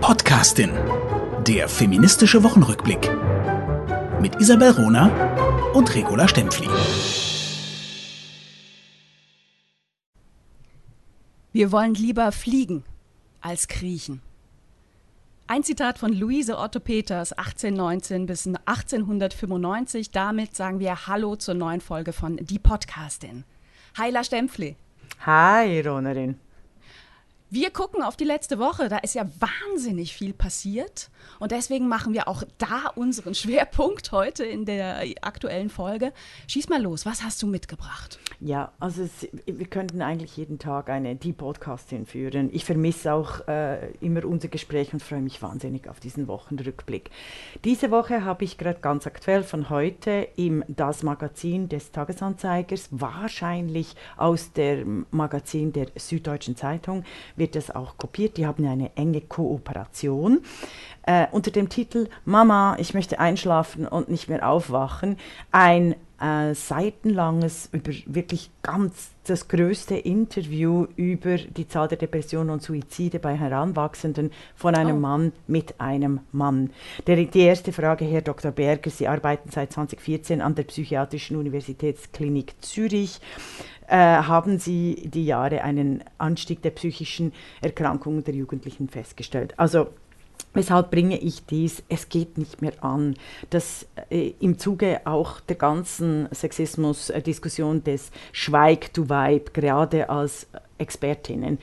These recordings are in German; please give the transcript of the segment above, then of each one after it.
Podcastin. Der feministische Wochenrückblick. Mit Isabel Rona und Regula Stempfli. Wir wollen lieber fliegen als kriechen. Ein Zitat von Luise Otto Peters, 1819 bis 1895. Damit sagen wir Hallo zur neuen Folge von Die Podcastin. Heila Stempfli. Hi, Ronerin. Wir gucken auf die letzte Woche. Da ist ja wahnsinnig viel passiert. Und deswegen machen wir auch da unseren Schwerpunkt heute in der aktuellen Folge. Schieß mal los. Was hast du mitgebracht? Ja, also es, wir könnten eigentlich jeden Tag eine die Podcastin führen. Ich vermisse auch äh, immer unser Gespräch und freue mich wahnsinnig auf diesen Wochenrückblick. Diese Woche habe ich gerade ganz aktuell von heute im Das Magazin des Tagesanzeigers, wahrscheinlich aus dem Magazin der Süddeutschen Zeitung, wird das auch kopiert. Die haben eine enge Kooperation. Äh, unter dem Titel Mama, ich möchte einschlafen und nicht mehr aufwachen. Ein äh, seitenlanges, über wirklich ganz das größte Interview über die Zahl der Depressionen und Suizide bei Heranwachsenden von einem oh. Mann mit einem Mann. Der, die erste Frage, Herr Dr. Berger, Sie arbeiten seit 2014 an der Psychiatrischen Universitätsklinik Zürich. Äh, haben Sie die Jahre einen Anstieg der psychischen Erkrankungen der Jugendlichen festgestellt? Also Weshalb bringe ich dies? Es geht nicht mehr an, dass äh, im Zuge auch der ganzen Sexismus-Diskussion des Schweig to Vibe, gerade als Expertinnen,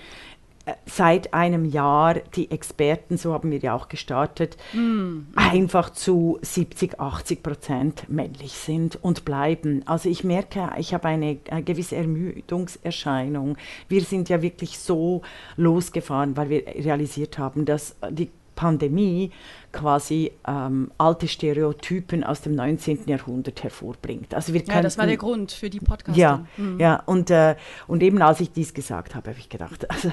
äh, seit einem Jahr die Experten, so haben wir ja auch gestartet, mm. einfach zu 70, 80 Prozent männlich sind und bleiben. Also ich merke, ich habe eine, eine, gewisse Ermüdungserscheinung. Wir sind ja wirklich so losgefahren, weil wir realisiert haben, dass die Pandemie quasi ähm, alte Stereotypen aus dem 19. Jahrhundert hervorbringt. Also wir ja, das war der Grund für die Podcast. Ja, mhm. ja und, äh, und eben als ich dies gesagt habe, habe ich gedacht, also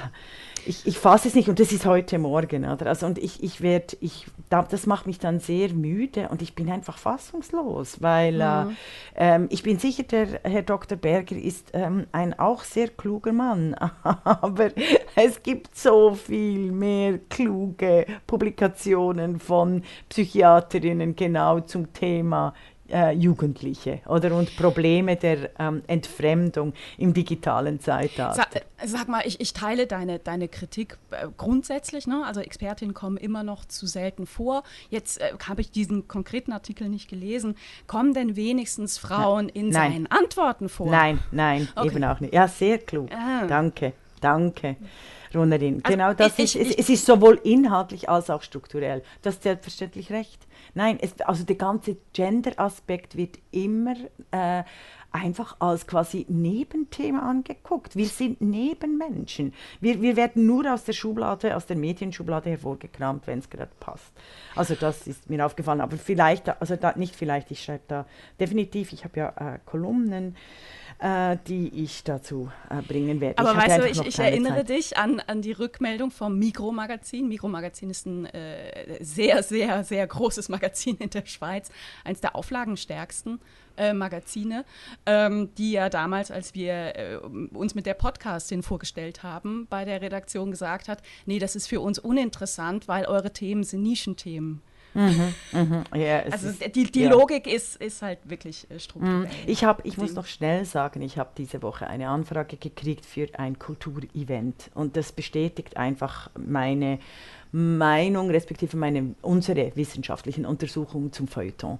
ich, ich fasse es nicht und das ist heute Morgen. Oder? Also, und ich, ich werde, ich, das macht mich dann sehr müde und ich bin einfach fassungslos, weil äh, mhm. äh, ich bin sicher, der Herr Dr. Berger ist ähm, ein auch sehr kluger Mann, aber es gibt so viel mehr kluge Publikationen von Psychiaterinnen genau zum Thema äh, Jugendliche oder und Probleme der ähm, Entfremdung im digitalen Zeitalter. Sag, äh, sag mal, ich, ich, teile deine, deine Kritik äh, grundsätzlich. Ne? Also Expertinnen kommen immer noch zu selten vor. Jetzt äh, habe ich diesen konkreten Artikel nicht gelesen. Kommen denn wenigstens Frauen in nein. seinen Antworten vor? Nein, nein, okay. eben auch nicht. Ja, sehr klug. Ah. Danke, danke. Runnerin. Also genau das ich, ist, ich, es, ist sowohl inhaltlich als auch strukturell. Das ist selbstverständlich recht. Nein, es, also der ganze Gender-Aspekt wird immer äh, einfach als quasi Nebenthema angeguckt. Wir sind Nebenmenschen. Wir, wir werden nur aus der Schublade, aus der Medienschublade hervorgekramt, wenn es gerade passt. Also das ist mir aufgefallen. Aber vielleicht, also da, nicht vielleicht, ich schreibe da definitiv, ich habe ja äh, Kolumnen äh, die ich dazu äh, bringen werde. Aber ich weißt du, ich, ich erinnere Zeit. dich an, an die Rückmeldung vom Mikromagazin. Mikromagazin ist ein äh, sehr, sehr, sehr großes Magazin in der Schweiz, eines der auflagenstärksten. Äh, Magazine, ähm, die ja damals, als wir äh, uns mit der Podcastin vorgestellt haben, bei der Redaktion gesagt hat, nee, das ist für uns uninteressant, weil eure Themen sind Nischenthemen. Mhm, mhm. Ja, also die, die ja. Logik ist, ist halt wirklich äh, strukturell. Mhm. Ich, hab, ich muss noch schnell sagen, ich habe diese Woche eine Anfrage gekriegt für ein Kulturevent und das bestätigt einfach meine Meinung, respektive meine, unsere wissenschaftlichen Untersuchungen zum Feuilleton.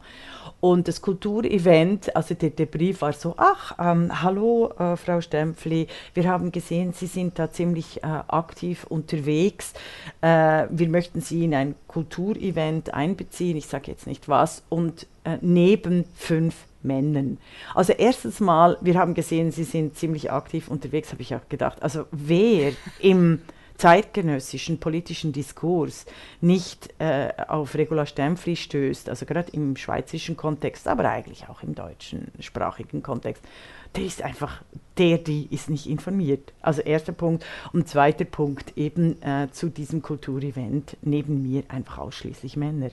Und das Kulturevent, also der, der Brief war so, ach, ähm, hallo äh, Frau Stempfli, wir haben gesehen, Sie sind da ziemlich äh, aktiv unterwegs. Äh, wir möchten Sie in ein Kulturevent einbeziehen, ich sage jetzt nicht was, und äh, neben fünf Männern. Also erstens mal, wir haben gesehen, Sie sind ziemlich aktiv unterwegs, habe ich auch gedacht. Also wer im zeitgenössischen politischen Diskurs nicht äh, auf Regula Stempfli stößt, also gerade im schweizerischen Kontext, aber eigentlich auch im deutschen sprachigen Kontext, der ist einfach, der, die ist nicht informiert. Also erster Punkt. Und zweiter Punkt, eben äh, zu diesem Kulturevent neben mir einfach ausschließlich Männer.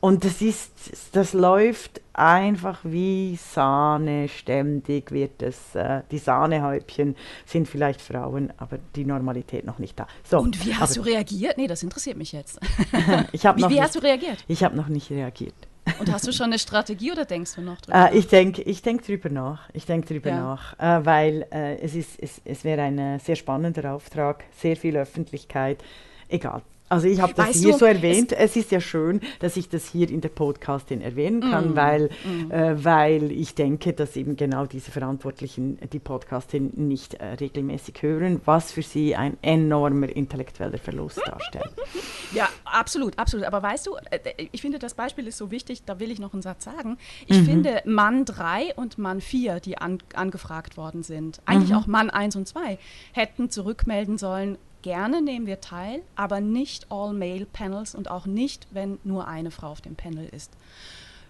Und das ist, das läuft einfach wie Sahne, ständig wird es, äh, die Sahnehäubchen sind vielleicht Frauen, aber die Normalität noch nicht da. So, Und wie hast du reagiert? Nee, das interessiert mich jetzt. ich wie, wie nicht, hast du reagiert? Ich habe noch nicht reagiert. Und hast du schon eine Strategie oder denkst du noch drüber? Äh, ich denke ich denk drüber nach. Ich denke drüber ja. nach, äh, weil äh, es, ist, es, es wäre ein äh, sehr spannender Auftrag, sehr viel Öffentlichkeit. Egal, also ich habe das weißt hier du, so erwähnt. Es, es, ist ja schön, dass ich das hier in der Podcastin erwähnen kann, mm, weil, mm. Äh, weil ich denke, dass eben genau diese Verantwortlichen die Podcastin nicht äh, regelmäßig hören, was für sie ein enormer intellektueller Verlust darstellt. Ja, absolut, absolut. Aber weißt du, äh, ich finde, das Beispiel ist so wichtig, da will ich noch einen Satz sagen. Ich mhm. finde, Mann 3 und Mann 4, die an, angefragt worden sind, eigentlich mhm. auch Mann 1 und 2, hätten zurückmelden sollen, gerne nehmen wir teil, aber nicht All-Male-Panels und auch nicht, wenn nur eine Frau auf dem Panel ist.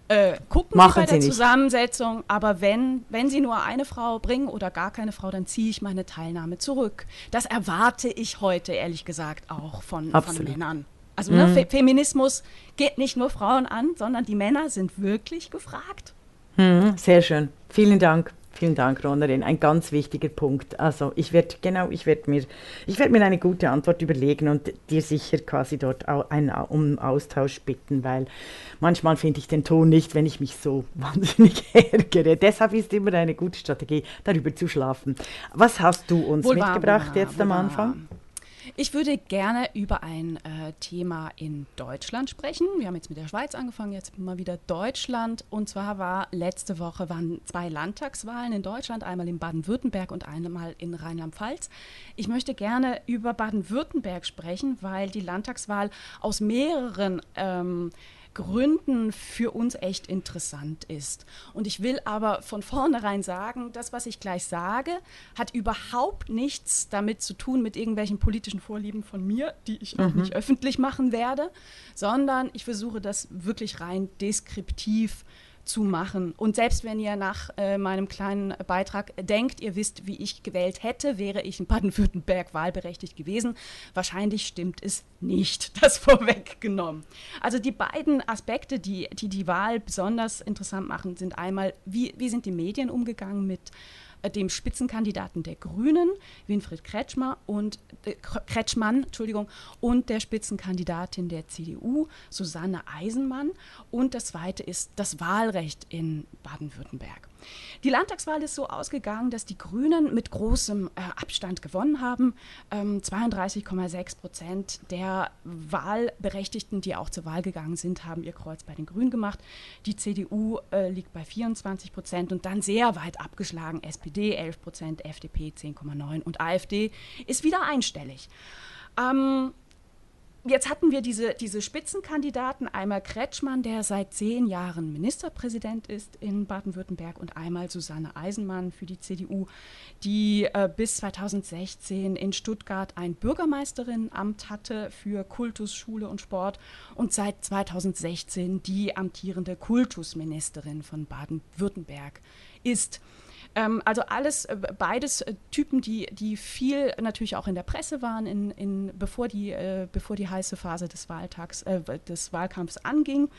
Äh, gucken Machen Sie bei der Sie Zusammensetzung, aber wenn, wenn Sie nur eine Frau bringen oder gar keine Frau, dann ziehe ich meine Teilnahme zurück. Das erwarte ich heute, ehrlich gesagt, auch von, von Männern. Also ne, mhm. ne, Fe Feminismus geht nicht nur Frauen an, sondern die Männer sind wirklich gefragt. Mhm, sehr schön. Vielen Dank. Vielen Dank, Ronerin. Ein ganz wichtiger Punkt. Also ich werde genau, ich werde mir, ich werde mir eine gute Antwort überlegen und dir sicher quasi dort einen, um Austausch bitten, weil manchmal finde ich den Ton nicht, wenn ich mich so wahnsinnig ärgere. Deshalb ist immer eine gute Strategie, darüber zu schlafen. Was hast du uns wohl mitgebracht wahr, jetzt am Anfang? Ich würde gerne über ein äh, Thema in Deutschland sprechen. Wir haben jetzt mit der Schweiz angefangen, jetzt mal wieder Deutschland. Und zwar war letzte Woche waren zwei Landtagswahlen in Deutschland, einmal in Baden-Württemberg und einmal in Rheinland-Pfalz. Ich möchte gerne über Baden-Württemberg sprechen, weil die Landtagswahl aus mehreren ähm, Gründen für uns echt interessant ist. Und ich will aber von vornherein sagen, das, was ich gleich sage, hat überhaupt nichts damit zu tun mit irgendwelchen politischen Vorlieben von mir, die ich auch mhm. nicht öffentlich machen werde, sondern ich versuche das wirklich rein deskriptiv zu machen. Und selbst wenn ihr nach äh, meinem kleinen Beitrag denkt, ihr wisst, wie ich gewählt hätte, wäre ich in Baden-Württemberg wahlberechtigt gewesen. Wahrscheinlich stimmt es nicht, das vorweggenommen. Also die beiden Aspekte, die die, die Wahl besonders interessant machen, sind einmal, wie, wie sind die Medien umgegangen mit dem Spitzenkandidaten der Grünen, Winfried Kretschmer und äh, Kretschmann, Entschuldigung, und der Spitzenkandidatin der CDU, Susanne Eisenmann. Und das zweite ist das Wahlrecht in Baden-Württemberg. Die Landtagswahl ist so ausgegangen, dass die Grünen mit großem äh, Abstand gewonnen haben. Ähm, 32,6 Prozent der Wahlberechtigten, die auch zur Wahl gegangen sind, haben ihr Kreuz bei den Grünen gemacht. Die CDU äh, liegt bei 24 Prozent und dann sehr weit abgeschlagen SPD 11 Prozent, FDP 10,9 und AfD ist wieder einstellig. Ähm, jetzt hatten wir diese, diese Spitzenkandidaten, einmal Kretschmann, der seit zehn Jahren Ministerpräsident ist in Baden-Württemberg. Und einmal Susanne Eisenmann für die CDU, die äh, bis 2016 in Stuttgart ein Bürgermeisterinnenamt hatte für Kultus, Schule und Sport. Und seit 2016 die amtierende Kultusministerin von Baden-Württemberg ist. Ähm, also alles, äh, beides äh, Typen, die, die viel natürlich auch in der Presse waren, in, in, bevor, die, äh, bevor die heiße Phase des Wahltags, äh, des Wahlkampfs anging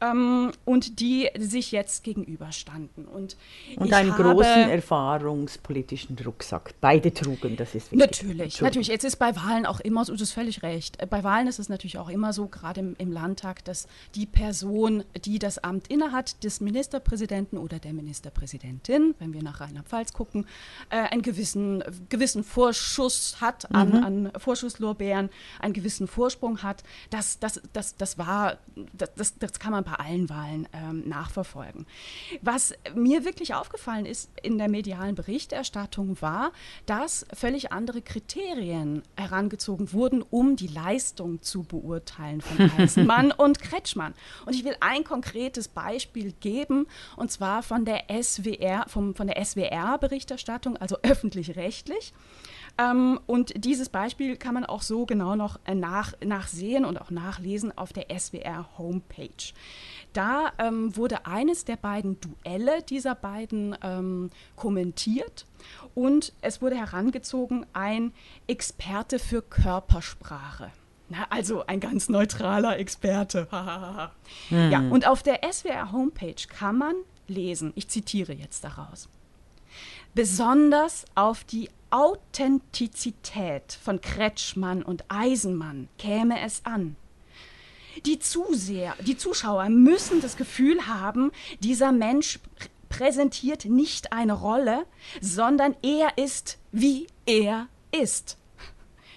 ähm, und die sich jetzt gegenüberstanden. Und, und einen großen erfahrungspolitischen Rucksack. Beide trugen, das ist wichtig. Natürlich, natürlich. Jetzt ist bei Wahlen auch immer so, du hast völlig recht. Äh, bei Wahlen ist es natürlich auch immer so, gerade im, im Landtag, dass die Person, die das Amt innehat, des Ministerpräsidenten oder der Ministerpräsidentin, wenn wir nach Rheinland-Pfalz gucken, äh, einen gewissen, gewissen Vorschuss hat an, mhm. an Vorschusslorbeeren, einen gewissen Vorsprung hat. Das, das, das, das war, das, das kann man bei allen Wahlen ähm, nachverfolgen. Was mir wirklich aufgefallen ist in der medialen Berichterstattung war, dass völlig andere Kriterien herangezogen wurden, um die Leistung zu beurteilen von Eisenmann und Kretschmann. Und ich will ein konkretes Beispiel geben, und zwar von der SWR, vom, von der SWR-Berichterstattung, also öffentlich-rechtlich. Ähm, und dieses Beispiel kann man auch so genau noch äh, nach, nachsehen und auch nachlesen auf der SWR-Homepage. Da ähm, wurde eines der beiden Duelle dieser beiden ähm, kommentiert und es wurde herangezogen ein Experte für Körpersprache. Na, also ein ganz neutraler Experte. hm. Ja, und auf der SWR-Homepage kann man lesen, ich zitiere jetzt daraus, besonders auf die Authentizität von Kretschmann und Eisenmann käme es an. Die Zuseher, die Zuschauer müssen das Gefühl haben, dieser Mensch präsentiert nicht eine Rolle, sondern er ist, wie er ist.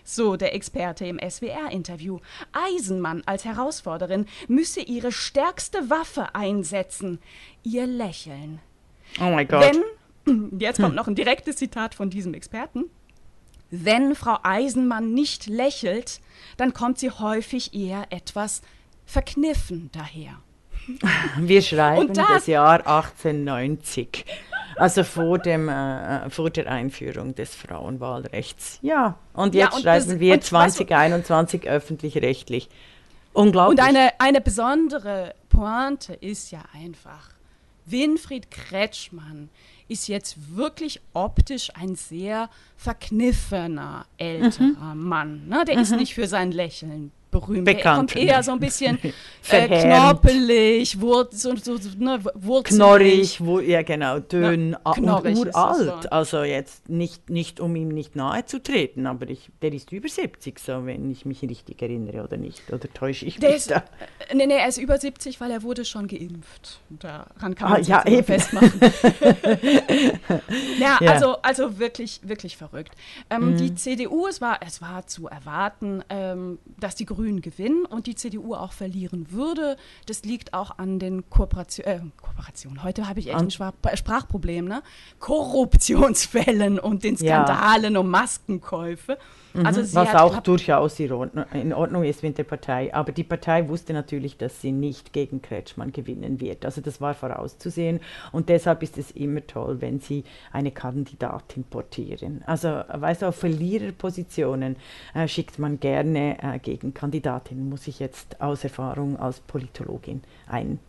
So der Experte im SWR-Interview. Eisenmann als Herausforderin müsse ihre stärkste Waffe einsetzen, ihr Lächeln. Oh mein Gott. Wenn, jetzt kommt hm. noch ein direktes Zitat von diesem Experten. Wenn Frau Eisenmann nicht lächelt, dann kommt sie häufig eher etwas verkniffen daher. Wir schreiben das, das, Jahr 1890, also vor, dem, äh, äh, vor der Einführung des Frauenwahlrechts. Ja, und jetzt ja, und schreiben das, wir 2021 weißt du, öffentlich-rechtlich. Unglaublich. Und eine, eine besondere Pointe ist ja einfach, Winfried Kretschmann ist jetzt wirklich optisch ein sehr verkniffener älterer mhm. Mann. Ne? Der mhm. ist nicht für sein Lächeln berühmt. Bekannt. Er kommt eher so ein bisschen äh, knorpelig, wur so, so, ne, Knorrig, wo, ja genau, dünn ja, und uralt. Also jetzt nicht, nicht, um ihm nicht nahe zu treten, aber ich, der ist über 70, so wenn ich mich richtig erinnere oder nicht. Oder täusche ich der mich ist, da? Äh, nee, nee, er ist über 70, weil er wurde schon geimpft. Daran kann man ah, ja, eben. festmachen. ja, ja, Also, also wirklich, wirklich verrückt. Ähm, mhm. Die CDU, es war, es war zu erwarten, ähm, dass die Grünen gewinnen und die CDU auch verlieren würde. Das liegt auch an den Kooperationen. Äh, Kooperation. Heute habe ich echt ein Sprachproblem, ne? Korruptionsfällen und den Skandalen ja. um Maskenkäufe. Mhm, also was auch durchaus in Ordnung ist mit der Partei. Aber die Partei wusste natürlich, dass sie nicht gegen Kretschmann gewinnen wird. Also das war vorauszusehen. Und deshalb ist es immer toll, wenn sie eine Kandidatin portieren. Also weißt du, auf Verliererpositionen äh, schickt man gerne äh, Gegenkandidatinnen, muss ich jetzt aus Erfahrung als Politologin ein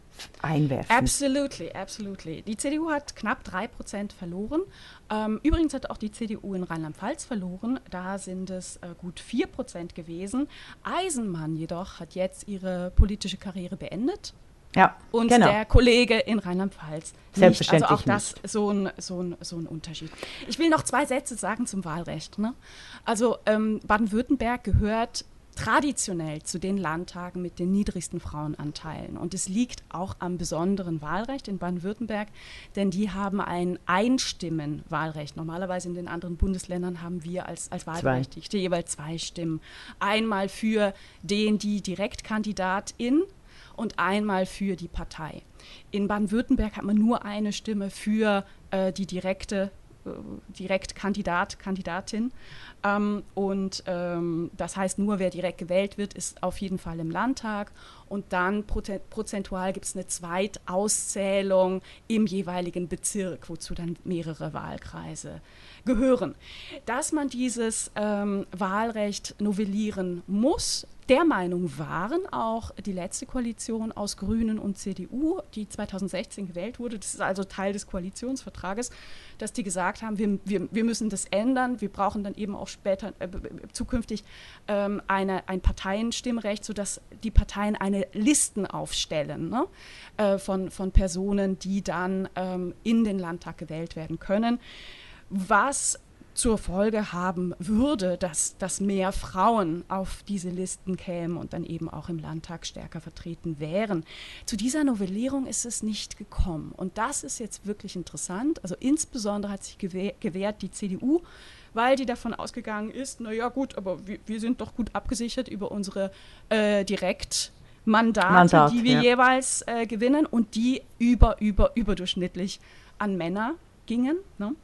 einwerfen. Absolutely, absolutely. Die CDU hat knapp 3% verloren. Ähm, übrigens hat auch die CDU in Rheinland-Pfalz verloren. Da sind es äh, gut 4% gewesen. Eisenmann jedoch hat jetzt ihre politische Karriere beendet. Ja, und genau. der Kollege in Rheinland-Pfalz. Selbstverständlich. Also auch das so ein, so, ein, so ein Unterschied. Ich will noch zwei Sätze sagen zum Wahlrecht. Ne? Also ähm, Baden-Württemberg gehört traditionell zu den Landtagen mit den niedrigsten Frauenanteilen. Und es liegt auch am besonderen Wahlrecht in Baden-Württemberg, denn die haben ein Einstimmenwahlrecht. Normalerweise in den anderen Bundesländern haben wir als, als Wahlberechtigte jeweils zwei Stimmen. Einmal für den, die Direktkandidatin und einmal für die Partei. In Baden-Württemberg hat man nur eine Stimme für äh, die direkte äh, Direktkandidat, Kandidatin. Ähm, und ähm, das heißt, nur wer direkt gewählt wird, ist auf jeden Fall im Landtag. Und dann prozentual gibt es eine Zweitauszählung im jeweiligen Bezirk, wozu dann mehrere Wahlkreise gehören. Dass man dieses ähm, Wahlrecht novellieren muss, der Meinung waren auch die letzte Koalition aus Grünen und CDU, die 2016 gewählt wurde. Das ist also Teil des Koalitionsvertrages, dass die gesagt haben, wir, wir, wir müssen das ändern. Wir brauchen dann eben auch später äh, zukünftig ähm, eine, ein Parteienstimmrecht, sodass die Parteien eine Listen aufstellen ne, äh, von, von Personen, die dann ähm, in den Landtag gewählt werden können. Was zur Folge haben würde, dass, dass mehr Frauen auf diese Listen kämen und dann eben auch im Landtag stärker vertreten wären. Zu dieser Novellierung ist es nicht gekommen. Und das ist jetzt wirklich interessant. Also insbesondere hat sich gewehrt die CDU, weil die davon ausgegangen ist, naja gut, aber wir, wir sind doch gut abgesichert über unsere äh, direkt Mandate, die wir ja. jeweils äh, gewinnen und die über, über, überdurchschnittlich an Männer gingen. Ne?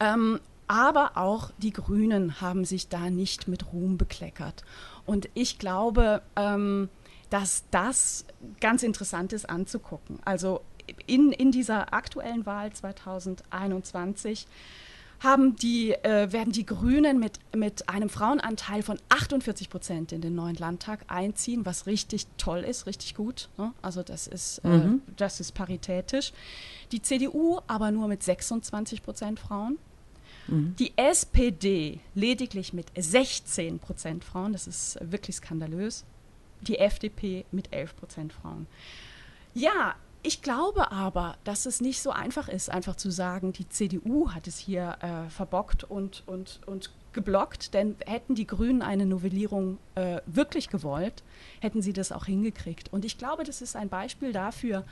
Ähm, aber auch die Grünen haben sich da nicht mit Ruhm bekleckert. Und ich glaube, ähm, dass das ganz interessant ist anzugucken. Also in, in dieser aktuellen Wahl 2021 haben die, äh, werden die Grünen mit, mit einem Frauenanteil von 48 Prozent in den neuen Landtag einziehen, was richtig toll ist, richtig gut. Ne? Also das ist, äh, mhm. das ist paritätisch. Die CDU aber nur mit 26 Prozent Frauen Mhm. Die SPD lediglich mit 16 Prozent Frauen, das ist wirklich skandalös. Die FDP mit 11 Prozent Frauen. Ja, ich glaube aber, dass es nicht so einfach ist, einfach zu sagen, die CDU hat es hier äh, verbockt und, und, und geblockt, denn hätten die Grünen eine Novellierung äh, wirklich gewollt, hätten sie das auch hingekriegt. Und ich glaube, das ist ein Beispiel dafür,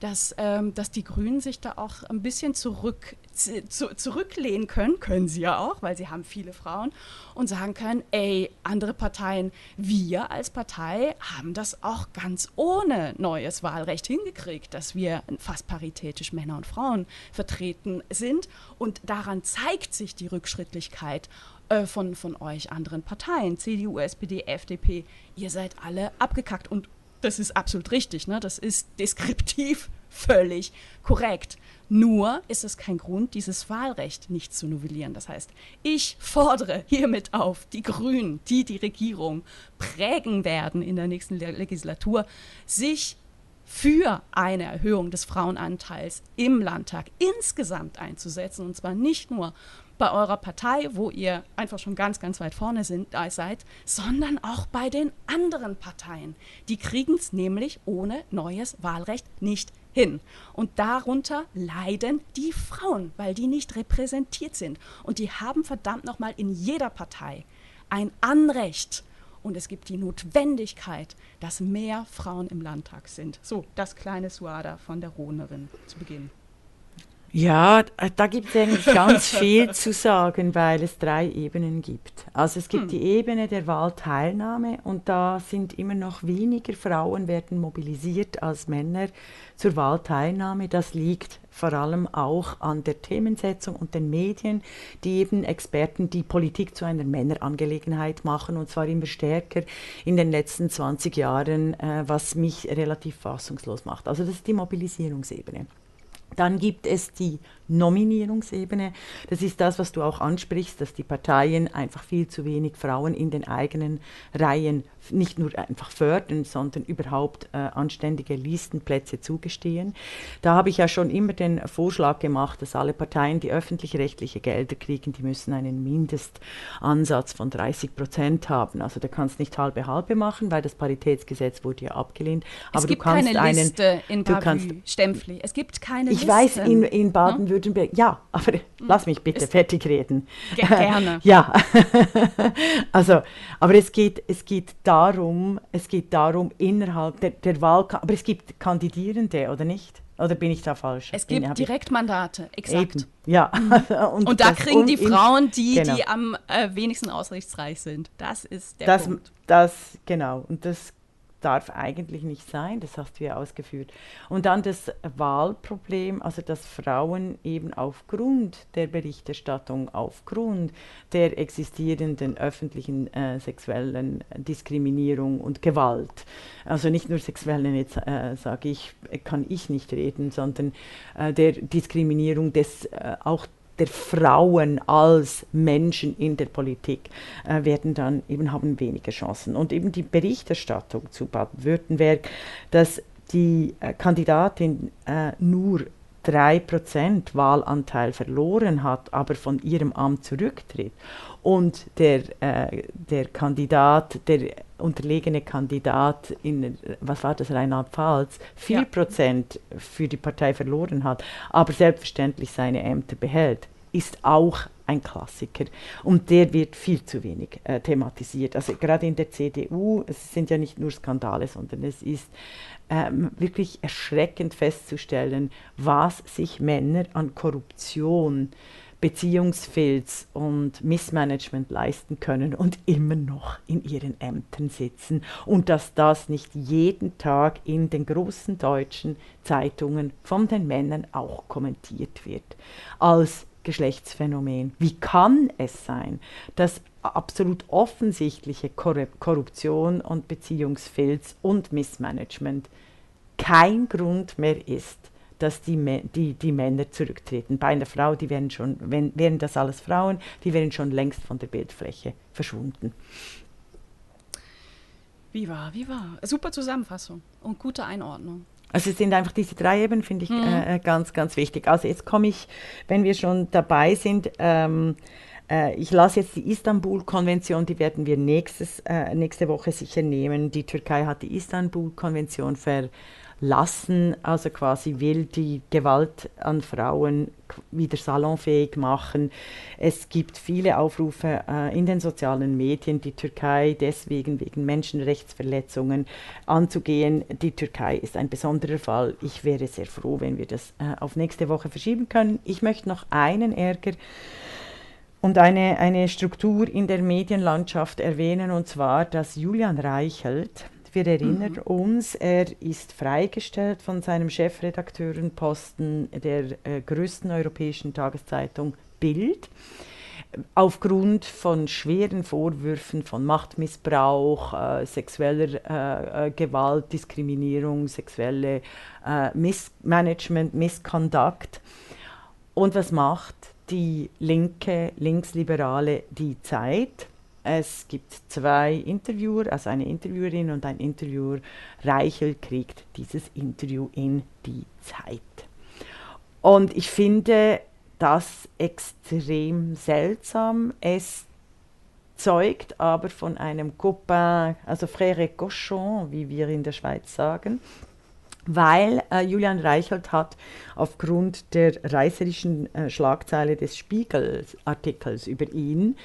dass, ähm, dass die Grünen sich da auch ein bisschen zurück, zu, zurücklehnen können, können sie ja auch, weil sie haben viele Frauen, und sagen können, ey, andere Parteien, wir als Partei haben das auch ganz ohne neues Wahlrecht hingekriegt, dass wir fast paritätisch Männer und Frauen vertreten sind. Und daran zeigt sich die Rückschrittlichkeit äh, von, von euch anderen Parteien, CDU, SPD, FDP. Ihr seid alle abgekackt und das ist absolut richtig, ne? das ist deskriptiv völlig korrekt. Nur ist es kein Grund, dieses Wahlrecht nicht zu novellieren. Das heißt, ich fordere hiermit auf die Grünen, die die Regierung prägen werden in der nächsten Legislatur, sich für eine Erhöhung des Frauenanteils im Landtag insgesamt einzusetzen. Und zwar nicht nur bei eurer Partei, wo ihr einfach schon ganz, ganz weit vorne sind, seid, sondern auch bei den anderen Parteien. Die kriegen es nämlich ohne neues Wahlrecht nicht hin. Und darunter leiden die Frauen, weil die nicht repräsentiert sind. Und die haben verdammt nochmal in jeder Partei ein Anrecht. Und es gibt die Notwendigkeit, dass mehr Frauen im Landtag sind. So, das kleine Suada von der Rohnerin zu Beginn. Ja, da gibt es eigentlich ganz viel zu sagen, weil es drei Ebenen gibt. Also es gibt hm. die Ebene der Wahlteilnahme und da sind immer noch weniger Frauen werden mobilisiert als Männer zur Wahlteilnahme. Das liegt vor allem auch an der Themensetzung und den Medien, die eben Experten die Politik zu einer Männerangelegenheit machen und zwar immer stärker in den letzten 20 Jahren, äh, was mich relativ fassungslos macht. Also das ist die Mobilisierungsebene. Dann gibt es die Nominierungsebene. Das ist das, was du auch ansprichst, dass die Parteien einfach viel zu wenig Frauen in den eigenen Reihen nicht nur einfach fördern, sondern überhaupt äh, anständige Listenplätze zugestehen. Da habe ich ja schon immer den Vorschlag gemacht, dass alle Parteien, die öffentlich-rechtliche Gelder kriegen, die müssen einen Mindestansatz von 30 Prozent haben. Also da kannst nicht halbe halbe machen, weil das Paritätsgesetz wurde ja abgelehnt. Es Aber gibt du kannst keine Liste einen, in Bavü, Stempfli. Es gibt keine ich Liste. Ich weiß, in, in Baden-Württemberg Baden-Württemberg, ja, aber mhm. lass mich bitte Ist fertig reden. Gerne. ja, also, aber es geht, es geht darum, es geht darum innerhalb der, der Wahlkampf, aber es gibt Kandidierende, oder nicht? Oder bin ich da falsch? Es gibt bin, Direktmandate, exakt. Eben, ja. Mhm. und, und da kriegen die Frauen die, genau. die am äh, wenigsten ausrichtsreich sind. Das ist der das, Punkt. Das, genau. Und das darf eigentlich nicht sein, das hast du ja ausgeführt. Und dann das Wahlproblem, also dass Frauen eben aufgrund der Berichterstattung, aufgrund der existierenden öffentlichen äh, sexuellen Diskriminierung und Gewalt, also nicht nur sexuellen, jetzt äh, sage ich, kann ich nicht reden, sondern äh, der Diskriminierung des äh, auch der Frauen als Menschen in der Politik äh, werden dann eben haben weniger Chancen. Und eben die Berichterstattung zu Baden-Württemberg, dass die äh, Kandidatin äh, nur 3% Wahlanteil verloren hat, aber von ihrem Amt zurücktritt und der, äh, der Kandidat, der unterlegene Kandidat in, was war das, Rheinland-Pfalz, 4% ja. für die Partei verloren hat, aber selbstverständlich seine Ämter behält, ist auch ein Klassiker. Und der wird viel zu wenig äh, thematisiert. Also gerade in der CDU, es sind ja nicht nur Skandale, sondern es ist ähm, wirklich erschreckend festzustellen, was sich Männer an Korruption äh, Beziehungsfilz und Missmanagement leisten können und immer noch in ihren Ämtern sitzen und dass das nicht jeden Tag in den großen deutschen Zeitungen von den Männern auch kommentiert wird als Geschlechtsphänomen. Wie kann es sein, dass absolut offensichtliche Korruption und Beziehungsfilz und Missmanagement kein Grund mehr ist, dass die, die, die Männer zurücktreten. Bei einer Frau, die wären schon, wenn, wären das alles Frauen, die wären schon längst von der Bildfläche verschwunden. Wie war, wie war. Super Zusammenfassung und gute Einordnung. Also es sind einfach diese drei Ebenen, finde ich, mhm. äh, ganz, ganz wichtig. Also jetzt komme ich, wenn wir schon dabei sind, ähm, äh, ich lasse jetzt die Istanbul-Konvention, die werden wir nächstes, äh, nächste Woche sicher nehmen. Die Türkei hat die Istanbul-Konvention verlassen, also quasi will die Gewalt an Frauen wieder salonfähig machen. Es gibt viele Aufrufe äh, in den sozialen Medien, die Türkei deswegen wegen Menschenrechtsverletzungen anzugehen. Die Türkei ist ein besonderer Fall. Ich wäre sehr froh, wenn wir das äh, auf nächste Woche verschieben können. Ich möchte noch einen Ärger und eine, eine Struktur in der Medienlandschaft erwähnen, und zwar, dass Julian Reichelt, wir erinnern mhm. uns, er ist freigestellt von seinem Chefredakteurenposten der äh, größten europäischen Tageszeitung Bild aufgrund von schweren Vorwürfen von Machtmissbrauch, äh, sexueller äh, äh Gewalt, Diskriminierung, sexuelle äh, Missmanagement, Misconduct. Und was macht die linke, linksliberale Die Zeit. Es gibt zwei Interviewer, also eine Interviewerin und ein Interviewer. Reichel kriegt dieses Interview in Die Zeit. Und ich finde das extrem seltsam. Es zeugt aber von einem Copain, also Frère Cochon, wie wir in der Schweiz sagen, weil äh, Julian Reichelt hat aufgrund der reißerischen äh, Schlagzeile des Spiegel-Artikels über ihn,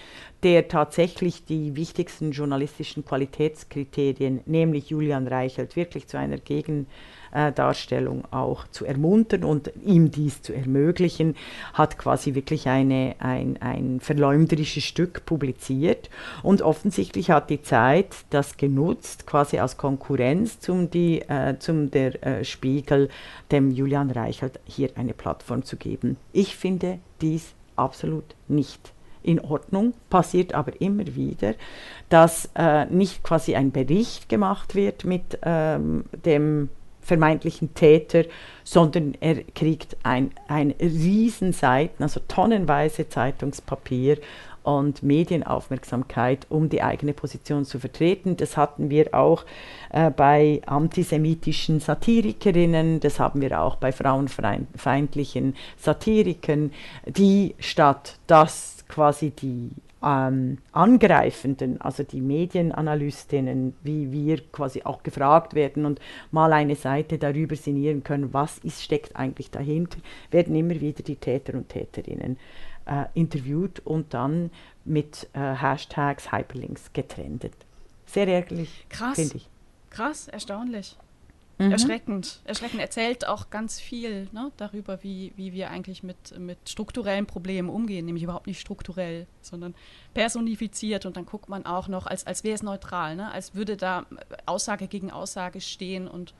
der tatsächlich die wichtigsten journalistischen Qualitätskriterien, nämlich Julian Reichelt, wirklich zu einer Gegen äh, Darstellung auch zu ermuntern und ihm dies zu ermöglichen, hat quasi wirklich eine, ein, ein verleumderisches Stück publiziert und offensichtlich hat die Zeit das genutzt, quasi als Konkurrenz zum, die, äh, zum der äh, Spiegel, dem Julian Reichelt hier eine Plattform zu geben. Ich finde dies absolut nicht in Ordnung, passiert aber immer wieder, dass äh, nicht quasi ein Bericht gemacht wird mit ähm, dem vermeintlichen Täter, sondern er kriegt ein, ein Riesenseiten, also tonnenweise Zeitungspapier und Medienaufmerksamkeit, um die eigene Position zu vertreten. Das hatten wir auch äh, bei antisemitischen Satirikerinnen, das haben wir auch bei frauenfeindlichen Satirikern, die statt dass quasi die ähm, Angreifenden, also die Medienanalystinnen, wie wir quasi auch gefragt werden und mal eine Seite darüber sinnieren können, was ist, steckt eigentlich dahinter, werden immer wieder die Täter und Täterinnen äh, interviewt und dann mit äh, Hashtags, Hyperlinks getrennt. Sehr ärgerlich, finde ich. Krass, erstaunlich. Mhm. Erschreckend. Erschreckend. Erzählt auch ganz viel ne, darüber, wie, wie wir eigentlich mit, mit strukturellen Problemen umgehen. Nämlich überhaupt nicht strukturell, sondern personifiziert. Und dann guckt man auch noch, als, als wäre es neutral, ne? als würde da Aussage gegen Aussage stehen und,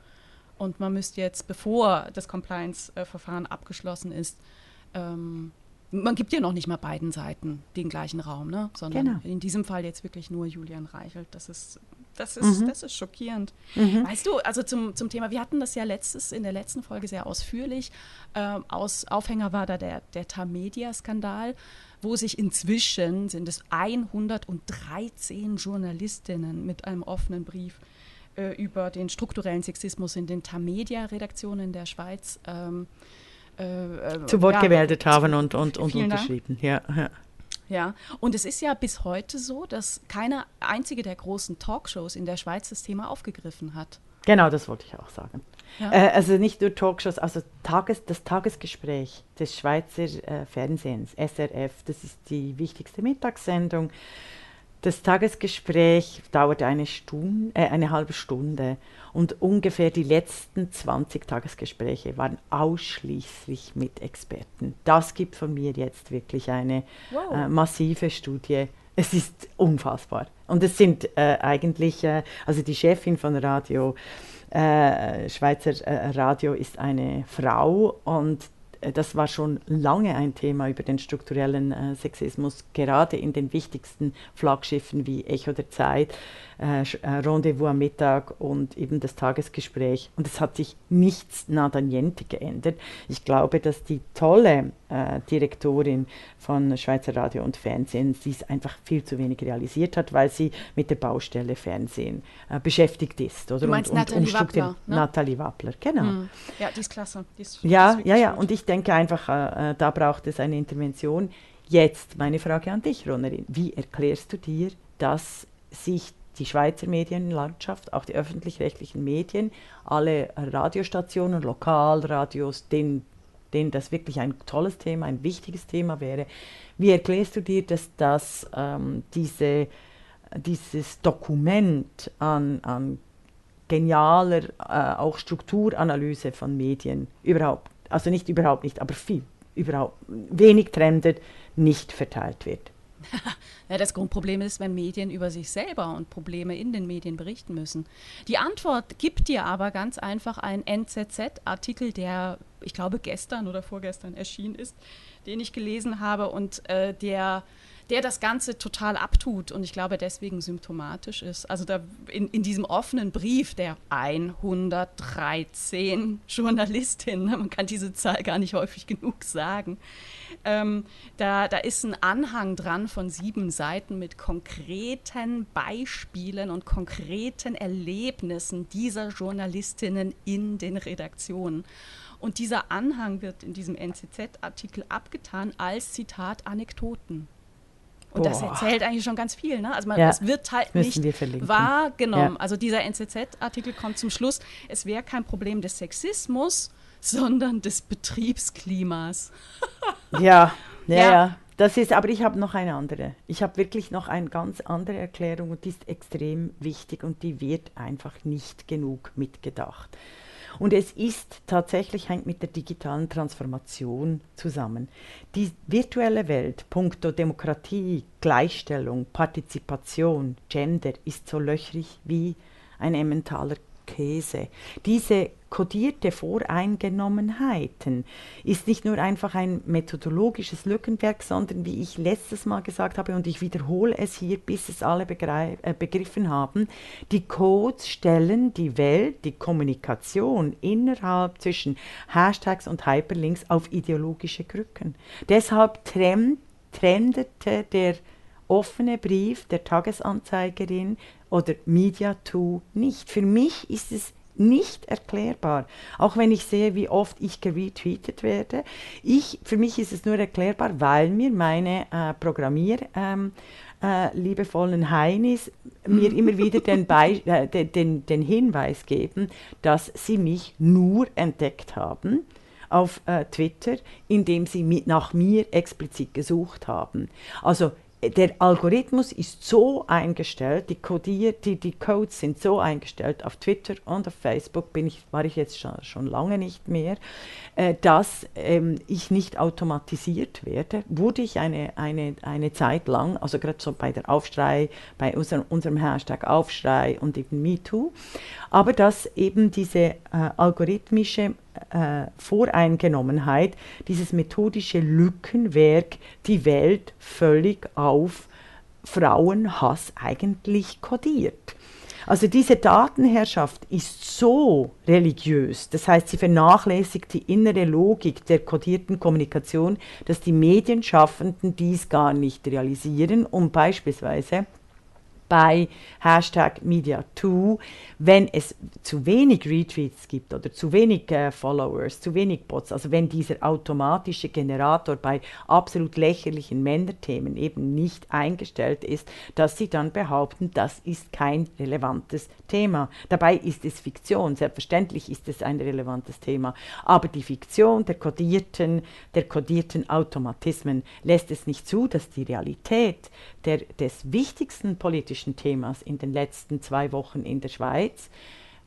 und man müsste jetzt, bevor das Compliance-Verfahren abgeschlossen ist, ähm, man gibt ja noch nicht mal beiden Seiten den gleichen Raum, ne? sondern genau. in diesem Fall jetzt wirklich nur Julian Reichelt. Das ist das ist, mhm. das ist schockierend. Mhm. Weißt du, also zum, zum Thema, wir hatten das ja letztes, in der letzten Folge sehr ausführlich. Ähm, aus, Aufhänger war da der, der Tamedia-Skandal, wo sich inzwischen sind es 113 Journalistinnen mit einem offenen Brief äh, über den strukturellen Sexismus in den Tamedia-Redaktionen der Schweiz ähm, äh, äh zu Wort ja, gemeldet haben und, und, und unterschrieben. Ja, ja. Ja, und es ist ja bis heute so, dass keine einzige der großen Talkshows in der Schweiz das Thema aufgegriffen hat. Genau, das wollte ich auch sagen. Ja. Äh, also nicht nur Talkshows, also Tages, das Tagesgespräch des Schweizer äh, Fernsehens, SRF, das ist die wichtigste Mittagssendung. Das Tagesgespräch dauerte eine, Stunde, äh, eine halbe Stunde und ungefähr die letzten 20 Tagesgespräche waren ausschließlich mit Experten. Das gibt von mir jetzt wirklich eine wow. äh, massive Studie. Es ist unfassbar. Und es sind äh, eigentlich, äh, also die Chefin von Radio, äh, Schweizer äh, Radio ist eine Frau und das war schon lange ein Thema über den strukturellen äh, Sexismus, gerade in den wichtigsten Flaggschiffen wie Echo der Zeit, äh, äh, Rendezvous am Mittag und eben das Tagesgespräch. Und es hat sich nichts nada niente geändert. Ich glaube, dass die tolle äh, Direktorin von Schweizer Radio und Fernsehen dies einfach viel zu wenig realisiert hat, weil sie mit der Baustelle Fernsehen äh, beschäftigt ist. Oder? Du meinst und, Nathalie und Wappler, ne? Nathalie Wappler, genau. Mhm. Ja, die ist klasse. Die ist, ja, ja, ja. Und ich denke einfach, äh, äh, da braucht es eine Intervention. Jetzt meine Frage an dich, Ronerin. Wie erklärst du dir, dass sich die Schweizer Medienlandschaft, auch die öffentlich-rechtlichen Medien, alle Radiostationen, Lokalradios, denen, denen das wirklich ein tolles Thema, ein wichtiges Thema wäre. Wie erklärst du dir, dass das ähm, diese, dieses Dokument an, an genialer äh, auch Strukturanalyse von Medien überhaupt, also nicht überhaupt nicht, aber viel, überhaupt wenig trendet, nicht verteilt wird? ja, das Grundproblem ist, wenn Medien über sich selber und Probleme in den Medien berichten müssen. Die Antwort gibt dir aber ganz einfach ein NZZ-Artikel, der, ich glaube, gestern oder vorgestern erschienen ist, den ich gelesen habe und äh, der der das Ganze total abtut und ich glaube deswegen symptomatisch ist. Also da in, in diesem offenen Brief der 113 Journalistinnen, man kann diese Zahl gar nicht häufig genug sagen, ähm, da, da ist ein Anhang dran von sieben Seiten mit konkreten Beispielen und konkreten Erlebnissen dieser Journalistinnen in den Redaktionen. Und dieser Anhang wird in diesem NZZ-Artikel abgetan als Zitat Anekdoten. Und Boah. das erzählt eigentlich schon ganz viel. Ne? Also man, ja, es wird halt nicht wahrgenommen. Ja. Also dieser NZZ-Artikel kommt zum Schluss, es wäre kein Problem des Sexismus, sondern des Betriebsklimas. ja, ja, ja. Das ist, aber ich habe noch eine andere. Ich habe wirklich noch eine ganz andere Erklärung und die ist extrem wichtig und die wird einfach nicht genug mitgedacht. Und es ist tatsächlich, hängt mit der digitalen Transformation zusammen. Die virtuelle Welt, puncto Demokratie, Gleichstellung, Partizipation, Gender, ist so löchrig wie ein Emmentaler Käse. Diese kodierte Voreingenommenheiten ist nicht nur einfach ein methodologisches Lückenwerk, sondern wie ich letztes Mal gesagt habe, und ich wiederhole es hier, bis es alle äh, begriffen haben, die Codes stellen die Welt, die Kommunikation innerhalb zwischen Hashtags und Hyperlinks auf ideologische Krücken. Deshalb trendete der offene Brief der Tagesanzeigerin oder Media2 nicht. Für mich ist es nicht erklärbar. Auch wenn ich sehe, wie oft ich geretweetet werde. Ich, für mich ist es nur erklärbar, weil mir meine äh, Programmier... Ähm, äh, liebevollen Heinis mir immer wieder den, Be äh, den, den, den, Hinweis geben, dass sie mich nur entdeckt haben auf äh, Twitter, indem sie mit, nach mir explizit gesucht haben. Also der Algorithmus ist so eingestellt, die, Codier, die, die Codes sind so eingestellt, auf Twitter und auf Facebook bin ich, war ich jetzt schon, schon lange nicht mehr, äh, dass ähm, ich nicht automatisiert werde. Wurde ich eine, eine, eine Zeit lang, also gerade so bei der Aufschrei, bei unserem, unserem Hashtag Aufschrei und eben MeToo, aber dass eben diese äh, algorithmische äh, Voreingenommenheit, dieses methodische Lückenwerk die Welt völlig auf Frauenhass eigentlich kodiert. Also diese Datenherrschaft ist so religiös, das heißt, sie vernachlässigt die innere Logik der kodierten Kommunikation, dass die Medienschaffenden dies gar nicht realisieren, um beispielsweise bei Hashtag Media2, wenn es zu wenig Retweets gibt oder zu wenig äh, Followers, zu wenig Bots, also wenn dieser automatische Generator bei absolut lächerlichen Männerthemen eben nicht eingestellt ist, dass sie dann behaupten, das ist kein relevantes Thema. Dabei ist es Fiktion, selbstverständlich ist es ein relevantes Thema, aber die Fiktion der kodierten, der kodierten Automatismen lässt es nicht zu, dass die Realität der, des wichtigsten politischen Themas in den letzten zwei Wochen in der Schweiz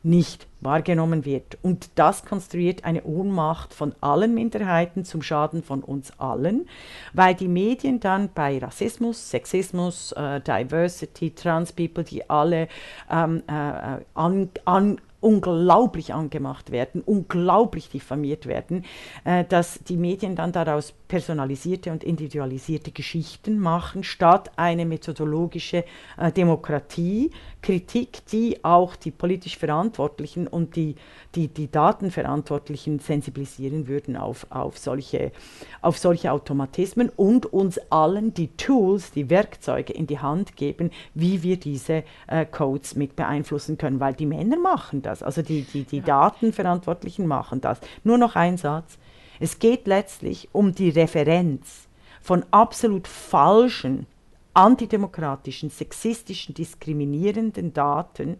nicht wahrgenommen wird. Und das konstruiert eine Ohnmacht von allen Minderheiten zum Schaden von uns allen, weil die Medien dann bei Rassismus, Sexismus, äh, Diversity, Trans People, die alle ähm, äh, an, an unglaublich angemacht werden, unglaublich diffamiert werden, äh, dass die Medien dann daraus personalisierte und individualisierte Geschichten machen, statt eine methodologische äh, Demokratie, Kritik, die auch die politisch Verantwortlichen und die, die, die Datenverantwortlichen sensibilisieren würden auf, auf, solche, auf solche Automatismen und uns allen die Tools, die Werkzeuge in die Hand geben, wie wir diese äh, Codes mit beeinflussen können, weil die Männer machen das, also die, die, die ja. Datenverantwortlichen machen das. Nur noch ein Satz. Es geht letztlich um die Referenz von absolut falschen antidemokratischen, sexistischen, diskriminierenden Daten,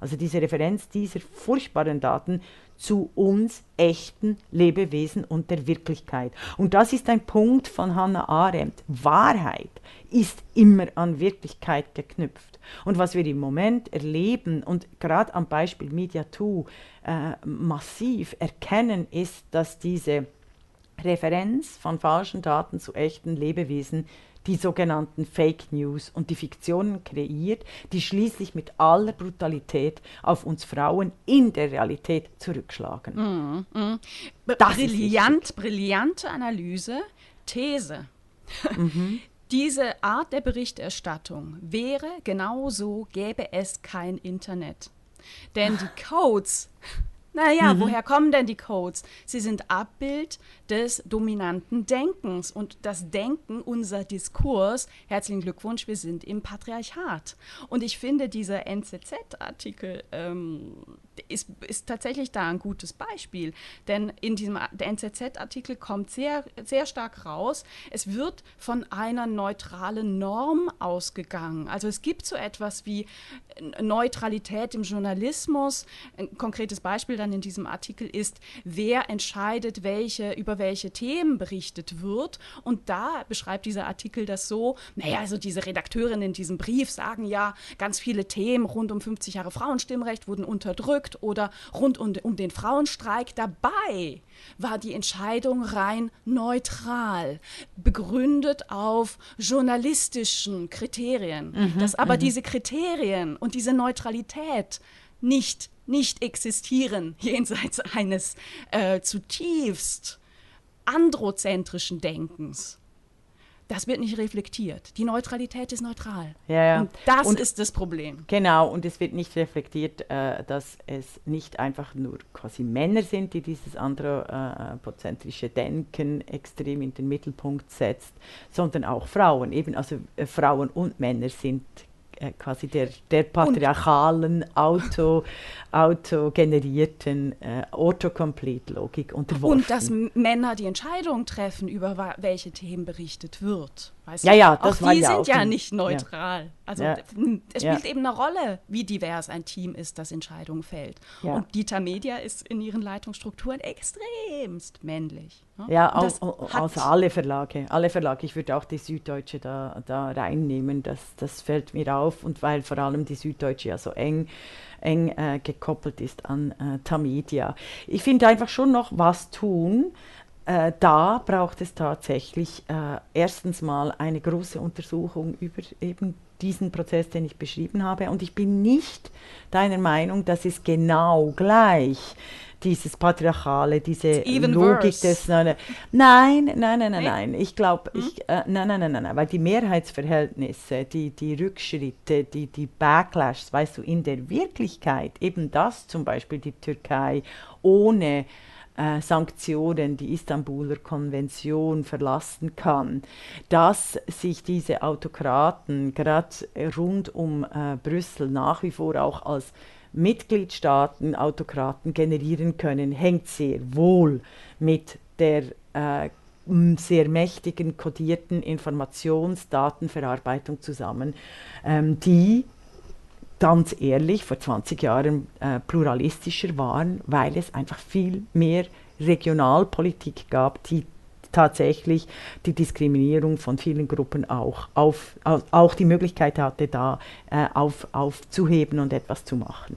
also diese Referenz dieser furchtbaren Daten zu uns echten Lebewesen und der Wirklichkeit. Und das ist ein Punkt von Hannah Arendt. Wahrheit ist immer an Wirklichkeit geknüpft. Und was wir im Moment erleben und gerade am Beispiel Media2 äh, massiv erkennen, ist, dass diese Referenz von falschen Daten zu echten Lebewesen die sogenannten Fake News und die Fiktionen kreiert, die schließlich mit aller Brutalität auf uns Frauen in der Realität zurückschlagen. Mm, mm. Brillant, brillante Analyse, These. Mhm. Diese Art der Berichterstattung wäre genauso, gäbe es kein Internet. Denn die Codes naja, mhm. woher kommen denn die Codes? Sie sind Abbild des dominanten Denkens und das Denken, unser Diskurs, herzlichen Glückwunsch, wir sind im Patriarchat. Und ich finde, dieser NZZ-Artikel ähm, ist, ist tatsächlich da ein gutes Beispiel, denn in diesem NZZ-Artikel kommt sehr, sehr stark raus, es wird von einer neutralen Norm ausgegangen. Also es gibt so etwas wie Neutralität im Journalismus. Ein konkretes Beispiel dann in diesem Artikel ist, wer entscheidet, welche, über welche Themen berichtet wird. Und da beschreibt dieser Artikel das so, naja, also diese Redakteurinnen in diesem Brief sagen ja, ganz viele Themen rund um 50 Jahre Frauenstimmrecht wurden unterdrückt oder rund um, um den Frauenstreik. Dabei war die Entscheidung rein neutral, begründet auf journalistischen Kriterien. Mhm, dass aber mhm. diese Kriterien und diese Neutralität nicht nicht existieren jenseits eines äh, zutiefst androzentrischen Denkens. Das wird nicht reflektiert. Die Neutralität ist neutral. Ja, ja. Und das und, ist das Problem. Genau, und es wird nicht reflektiert, äh, dass es nicht einfach nur quasi Männer sind, die dieses andropozentrische Denken extrem in den Mittelpunkt setzt, sondern auch Frauen. Eben, also äh, Frauen und Männer sind äh, quasi der, der patriarchalen, auto, autogenerierten äh, Autocomplete-Logik unterworfen. Und dass Männer die Entscheidung treffen, über welche Themen berichtet wird. Weißt ja, ja, das auch war die ja sind ja nicht neutral. Ja. Also ja. es spielt ja. eben eine Rolle, wie divers ein Team ist, das Entscheidungen fällt. Und Dieter Media ist in ihren Leitungsstrukturen extremst männlich. Ne? Ja, au, also alle Verlage, alle Verlage. Ich würde auch die Süddeutsche da, da reinnehmen. Das, das fällt mir auf und weil vor allem die Süddeutsche ja so eng eng äh, gekoppelt ist an äh, Tamedia. Ich finde einfach schon noch was tun, äh, da braucht es tatsächlich äh, erstens mal eine große Untersuchung über eben diesen Prozess, den ich beschrieben habe. Und ich bin nicht deiner Meinung, dass es genau gleich dieses Patriarchale, diese Logik worse. des. Nein, nein, nein, nein, nein, nein. Ich glaube, hm? ich, äh, nein, nein, nein, nein, weil die Mehrheitsverhältnisse, die, die Rückschritte, die, die Backlashs, weißt du, in der Wirklichkeit, eben das zum Beispiel die Türkei ohne Sanktionen, die Istanbuler Konvention verlassen kann, dass sich diese Autokraten gerade rund um äh, Brüssel nach wie vor auch als Mitgliedstaaten Autokraten generieren können, hängt sehr wohl mit der äh, sehr mächtigen kodierten Informationsdatenverarbeitung zusammen, ähm, die ganz ehrlich vor 20 Jahren äh, pluralistischer waren, weil es einfach viel mehr Regionalpolitik gab, die tatsächlich die Diskriminierung von vielen Gruppen auch, auf, auf auch die Möglichkeit hatte, da äh, auf, aufzuheben und etwas zu machen.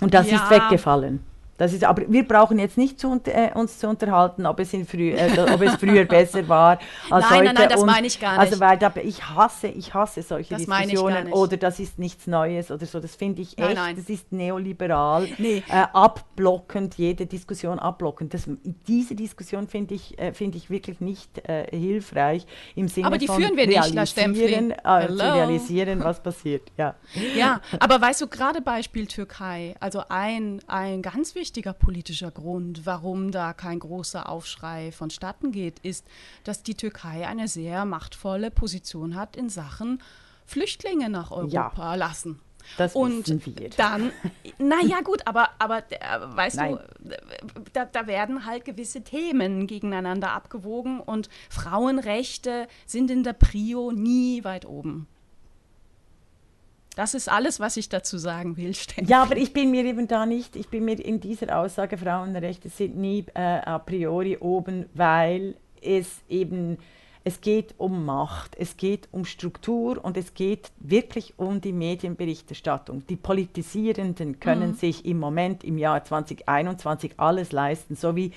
Und das ja. ist weggefallen. Das ist, aber wir brauchen jetzt nicht zu, äh, uns zu unterhalten, ob es, in früh, äh, ob es früher besser war als nein, heute. Nein, nein, das meine ich gar also nicht. Also weil da, ich hasse, ich hasse solche das Diskussionen oder das ist nichts Neues oder so. Das finde ich echt, nein, das ist neoliberal, nee. äh, abblockend, jede Diskussion abblockend. Das, diese Diskussion finde ich, äh, find ich wirklich nicht äh, hilfreich im Sinne aber die von führen wir realisieren, nicht, äh, zu realisieren, was passiert. Ja, ja aber weißt du, gerade Beispiel Türkei, also ein, ein ganz wichtiges wichtiger politischer Grund, warum da kein großer Aufschrei vonstatten geht, ist, dass die Türkei eine sehr machtvolle Position hat in Sachen Flüchtlinge nach Europa ja. lassen. Das und dann, naja gut, aber, aber äh, weißt Nein. du, da, da, werden halt gewisse Themen gegeneinander abgewogen und Frauenrechte sind in der Prio nie weit oben. Das ist alles, was ich dazu sagen will, Steffi. Ja, aber ich bin mir eben da nicht, ich bin mir in dieser Aussage, Frauenrechte sind nie äh, a priori oben, weil es eben, es geht um Macht, es geht um Struktur und es geht wirklich um die Medienberichterstattung. Die Politisierenden können mhm. sich im Moment, im Jahr 2021, alles leisten, so wie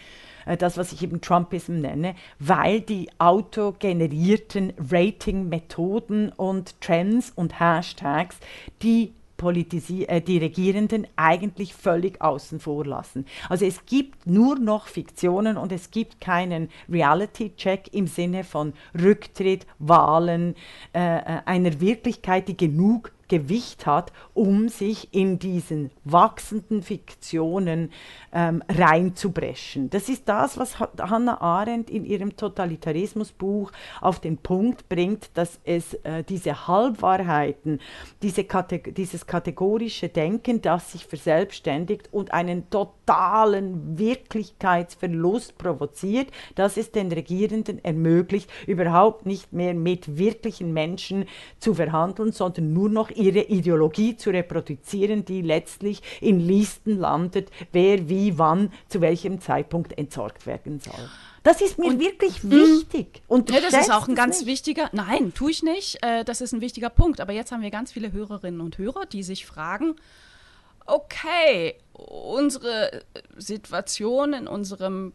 das, was ich eben Trumpism nenne, weil die autogenerierten Rating-Methoden und Trends und Hashtags, die äh, die Regierenden eigentlich völlig außen vor lassen. Also es gibt nur noch Fiktionen und es gibt keinen Reality-Check im Sinne von Rücktritt, Wahlen, äh, äh einer Wirklichkeit, die genug Gewicht hat, um sich in diesen wachsenden Fiktionen ähm, reinzubrechen. Das ist das, was Hannah Arendt in ihrem Totalitarismusbuch auf den Punkt bringt, dass es äh, diese Halbwahrheiten, diese Kate dieses kategorische Denken, das sich verselbstständigt und einen totalen Wirklichkeitsverlust provoziert, dass es den Regierenden ermöglicht, überhaupt nicht mehr mit wirklichen Menschen zu verhandeln, sondern nur noch ihre Ideologie zu reproduzieren, die letztlich in Listen landet, wer wie wann, zu welchem Zeitpunkt entsorgt werden soll. Das ist mir und, wirklich hm. wichtig. Und ja, das ist auch ein ganz nicht. wichtiger, nein, tue ich nicht. Äh, das ist ein wichtiger Punkt. Aber jetzt haben wir ganz viele Hörerinnen und Hörer, die sich fragen, okay, unsere Situation in unserem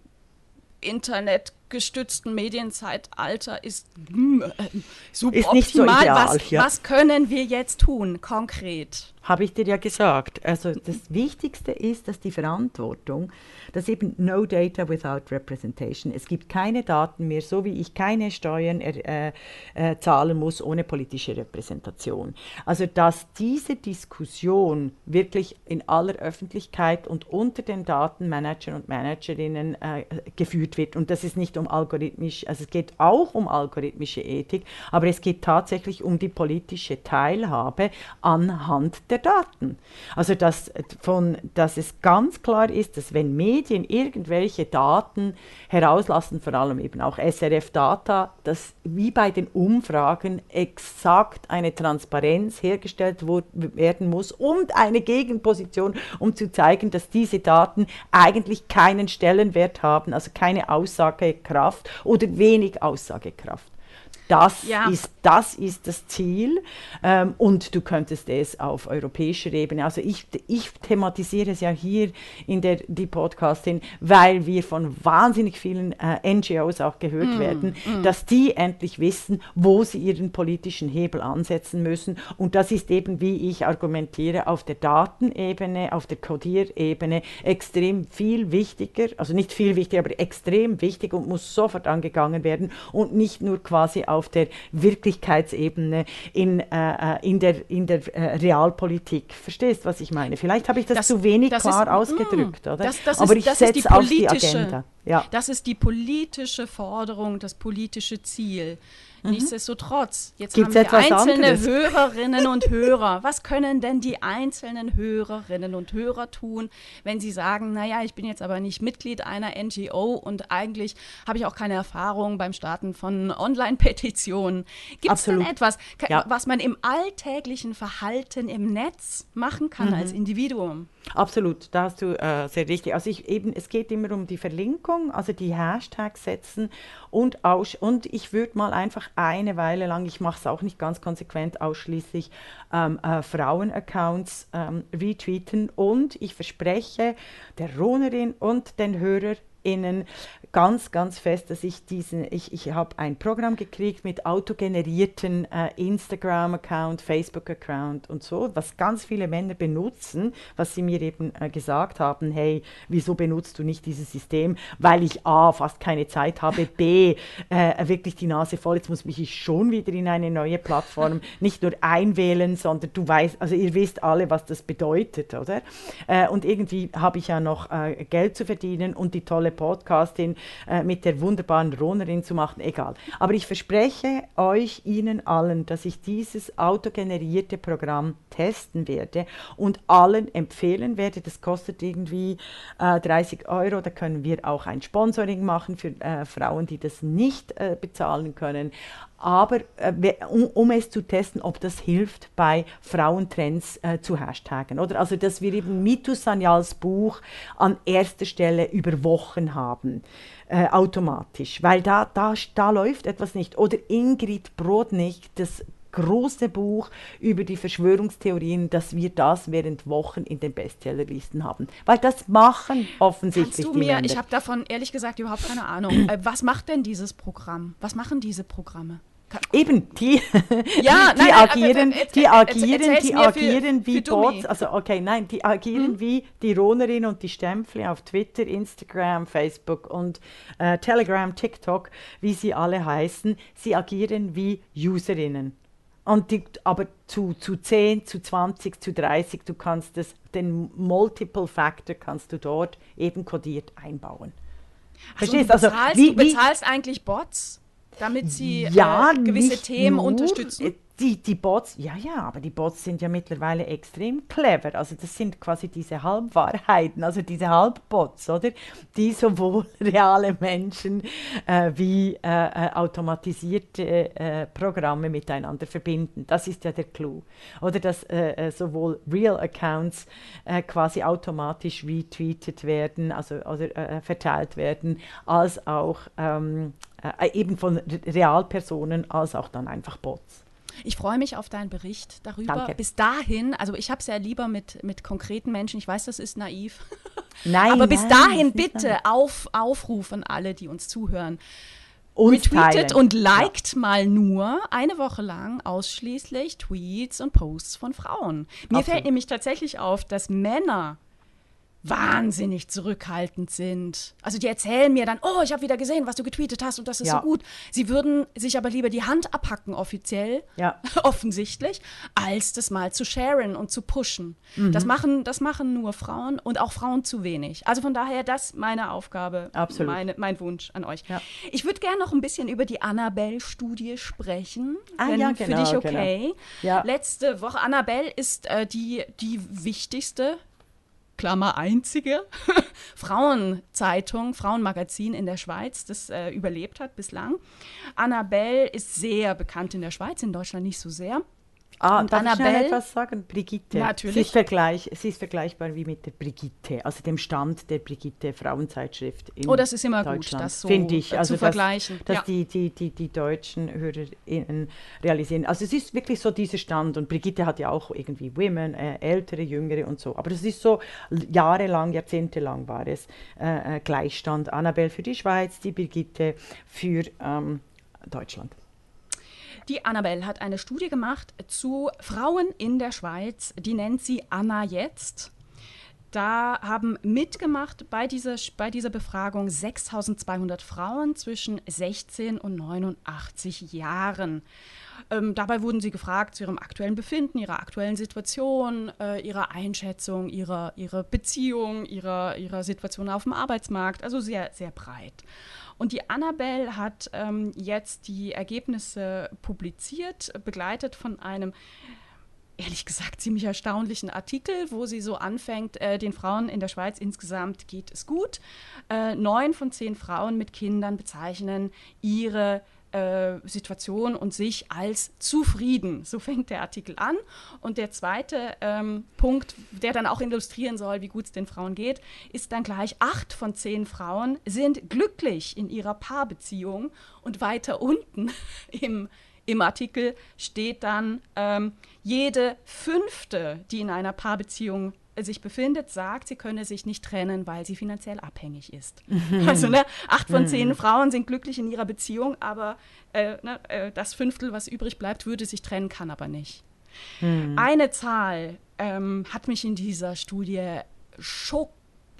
internetgestützten Medienzeitalter ist hm, äh, suboptimal. Ist so was, ja. was können wir jetzt tun, konkret? habe ich dir ja gesagt. Also das Wichtigste ist, dass die Verantwortung, dass eben no data without representation. Es gibt keine Daten mehr, so wie ich keine Steuern äh, äh, zahlen muss ohne politische Repräsentation. Also dass diese Diskussion wirklich in aller Öffentlichkeit und unter den Datenmanagern und Managerinnen äh, geführt wird. Und das ist nicht um algorithmisch, also es geht auch um algorithmische Ethik, aber es geht tatsächlich um die politische Teilhabe anhand der Daten. Also dass, von, dass es ganz klar ist, dass wenn Medien irgendwelche Daten herauslassen, vor allem eben auch SRF-Data, dass wie bei den Umfragen exakt eine Transparenz hergestellt werden muss und eine Gegenposition, um zu zeigen, dass diese Daten eigentlich keinen Stellenwert haben, also keine Aussagekraft oder wenig Aussagekraft. Das, ja. ist, das ist das Ziel ähm, und du könntest es auf europäischer Ebene, also ich, ich thematisiere es ja hier in der die Podcastin, weil wir von wahnsinnig vielen äh, NGOs auch gehört mm, werden, mm. dass die endlich wissen, wo sie ihren politischen Hebel ansetzen müssen und das ist eben, wie ich argumentiere, auf der Datenebene, auf der Codierebene extrem viel wichtiger, also nicht viel wichtiger, aber extrem wichtig und muss sofort angegangen werden und nicht nur quasi auf auf der Wirklichkeitsebene, in, äh, äh, in der, in der äh, Realpolitik. Verstehst, du, was ich meine? Vielleicht habe ich das, das zu wenig klar ist, mm, ausgedrückt, oder? Das, das Aber ist, ich setze auf die Agenda. Ja. Das ist die politische Forderung, das politische Ziel. Mhm. Nichtsdestotrotz, jetzt Gibt's haben wir einzelne anderes? Hörerinnen und Hörer. Was können denn die einzelnen Hörerinnen und Hörer tun, wenn sie sagen, naja, ich bin jetzt aber nicht Mitglied einer NGO und eigentlich habe ich auch keine Erfahrung beim Starten von Online-Petitionen. Gibt es denn etwas, ja. was man im alltäglichen Verhalten im Netz machen kann mhm. als Individuum? Absolut, da hast du äh, sehr richtig. Also ich eben, es geht immer um die Verlinkung, also die Hashtags setzen und, aus, und ich würde mal einfach eine Weile lang, ich mache es auch nicht ganz konsequent, ausschließlich ähm, äh, Frauen-Accounts ähm, retweeten. Und ich verspreche der Ronerin und den HörerInnen ganz, ganz fest, dass ich diesen, ich, ich habe ein Programm gekriegt mit autogenerierten äh, Instagram-Account, Facebook-Account und so, was ganz viele Männer benutzen, was sie mir eben äh, gesagt haben, hey, wieso benutzt du nicht dieses System? Weil ich A, fast keine Zeit habe, B, äh, wirklich die Nase voll, jetzt muss mich ich schon wieder in eine neue Plattform nicht nur einwählen, sondern du weißt, also ihr wisst alle, was das bedeutet, oder? Äh, und irgendwie habe ich ja noch äh, Geld zu verdienen und die tolle Podcastin äh, mit der wunderbaren Ronerin zu machen, egal. Aber ich verspreche euch, Ihnen allen, dass ich dieses autogenerierte Programm testen werde und allen empfehlen werde. Das kostet irgendwie äh, 30 Euro. Da können wir auch ein Sponsoring machen für äh, Frauen, die das nicht äh, bezahlen können aber äh, um, um, es zu testen, ob das hilft, bei Frauentrends äh, zu hashtaggen. Oder? Also, dass wir eben Mitu Sanyals Buch an erster Stelle über Wochen haben, äh, automatisch, weil da, da, da läuft etwas nicht. Oder Ingrid Brodnik, das große Buch über die Verschwörungstheorien, dass wir das während Wochen in den Bestsellerlisten haben. Weil das machen offensichtlich Kannst du mir, ich habe davon ehrlich gesagt überhaupt keine Ahnung. Äh, was macht denn dieses Programm? Was machen diese Programme? Eben, die, Ja, die nein, nein, agieren, aber- die agieren, erzähl's die mir für- agieren wie für. Bots, also okay, nein, die agieren wie die Ronerin und die Stempfli auf Twitter, Instagram, Facebook und äh, Telegram, TikTok, wie sie alle heißen. Sie agieren wie Userinnen. Und die, aber zu, zu 10, zu 20, zu 30, du kannst das, den Multiple Factor kannst du dort eben kodiert einbauen. Also, Verstehst du also, bezahlst, wie- du wie- bezahlst eigentlich Bots, damit sie ja, äh, gewisse Themen nur, unterstützen? äh, Die, die Bots, ja, ja, aber die Bots sind ja mittlerweile extrem clever. Also das sind quasi diese Halbwahrheiten, also diese Halbbots, oder? Die sowohl reale Menschen äh, wie äh, äh, automatisierte äh, Programme miteinander verbinden. Das ist ja der Clou. Oder dass äh, äh, sowohl Real Accounts äh, quasi automatisch retweetet werden, also oder, äh, verteilt werden, als auch ähm, äh, eben von Re- Realpersonen, als auch dann einfach Bots. Ich freue mich auf deinen Bericht darüber. Danke. Bis dahin, also ich habe es ja lieber mit, mit konkreten Menschen. Ich weiß, das ist naiv. Nein, Aber bis nein, dahin bitte auf, Aufruf an alle, die uns zuhören. Uns Retweetet teilen. und liked mal nur eine Woche lang ausschließlich Tweets und Posts von Frauen. Mir Absolut. fällt nämlich tatsächlich auf, dass Männer wahnsinnig zurückhaltend sind. Also die erzählen mir dann, oh, ich habe wieder gesehen, was du getweetet hast und das ist Ja. so gut. Sie würden sich aber lieber die Hand abhacken offiziell, Ja. offensichtlich, als das mal zu sharen und zu pushen. Mhm. Das, machen, das machen nur Frauen und auch Frauen zu wenig. Also von daher, das meine Aufgabe, Absolut. Meine, mein Wunsch an euch. Ja. Ich würde gerne noch ein bisschen über die Annabelle-Studie sprechen, Ah, wenn ja, für genau, dich okay. Ja. Letzte Woche, Annabelle ist äh, die, die wichtigste, Klammer einzige, Frauenzeitung, Frauenmagazin in der Schweiz, das äh, überlebt hat bislang. Annabelle ist sehr bekannt in der Schweiz, in Deutschland nicht so sehr. Ah, Und darf ich schnell Annabelle? etwas sagen? Brigitte. Natürlich. Sie ist, vergleich, sie ist vergleichbar wie mit der Brigitte, also dem Stand der Brigitte Frauenzeitschrift in Oh, das ist immer gut, das so, Finde ich. Also zu dass, vergleichen. Dass Ja. die, die, die, die deutschen HörerInnen realisieren. Also es ist wirklich so dieser Stand und Brigitte hat ja auch irgendwie Women, äh, ältere, jüngere und so. Aber es ist so jahrelang, jahrzehntelang war es äh, äh, Gleichstand. Annabelle für die Schweiz, die Brigitte für ähm, Deutschland. Die Annabelle hat eine Studie gemacht zu Frauen in der Schweiz, die nennt sie Anna jetzt. Da haben mitgemacht bei dieser, bei dieser Befragung 6200 Frauen zwischen 16 und 89 Jahren. Ähm, dabei wurden sie gefragt zu ihrem aktuellen Befinden, ihrer aktuellen Situation, äh, ihrer Einschätzung, ihrer, ihrer Beziehung, ihrer, ihrer Situation auf dem Arbeitsmarkt. Also sehr, sehr breit. Und die Annabelle hat ähm, jetzt die Ergebnisse publiziert, begleitet von einem ehrlich gesagt ziemlich erstaunlichen Artikel, wo sie so anfängt, äh, den Frauen in der Schweiz insgesamt geht es gut. Äh, neun von zehn Frauen mit Kindern bezeichnen ihre äh, Situation und sich als zufrieden. So fängt der Artikel an. Und der zweite ähm, Punkt, der dann auch illustrieren soll, wie gut es den Frauen geht, ist dann gleich, acht von zehn Frauen sind glücklich in ihrer Paarbeziehung. Und weiter unten im, im Artikel steht dann, ähm, jede fünfte, die in einer Paarbeziehung sich befindet, sagt, sie könne sich nicht trennen, weil sie finanziell abhängig ist. Mhm. Also ne, acht von zehn mhm. Frauen sind glücklich in ihrer Beziehung, aber äh, ne, äh, das Fünftel, was übrig bleibt, würde sich trennen, kann aber nicht. Mhm. Eine Zahl ähm, hat mich in dieser Studie schock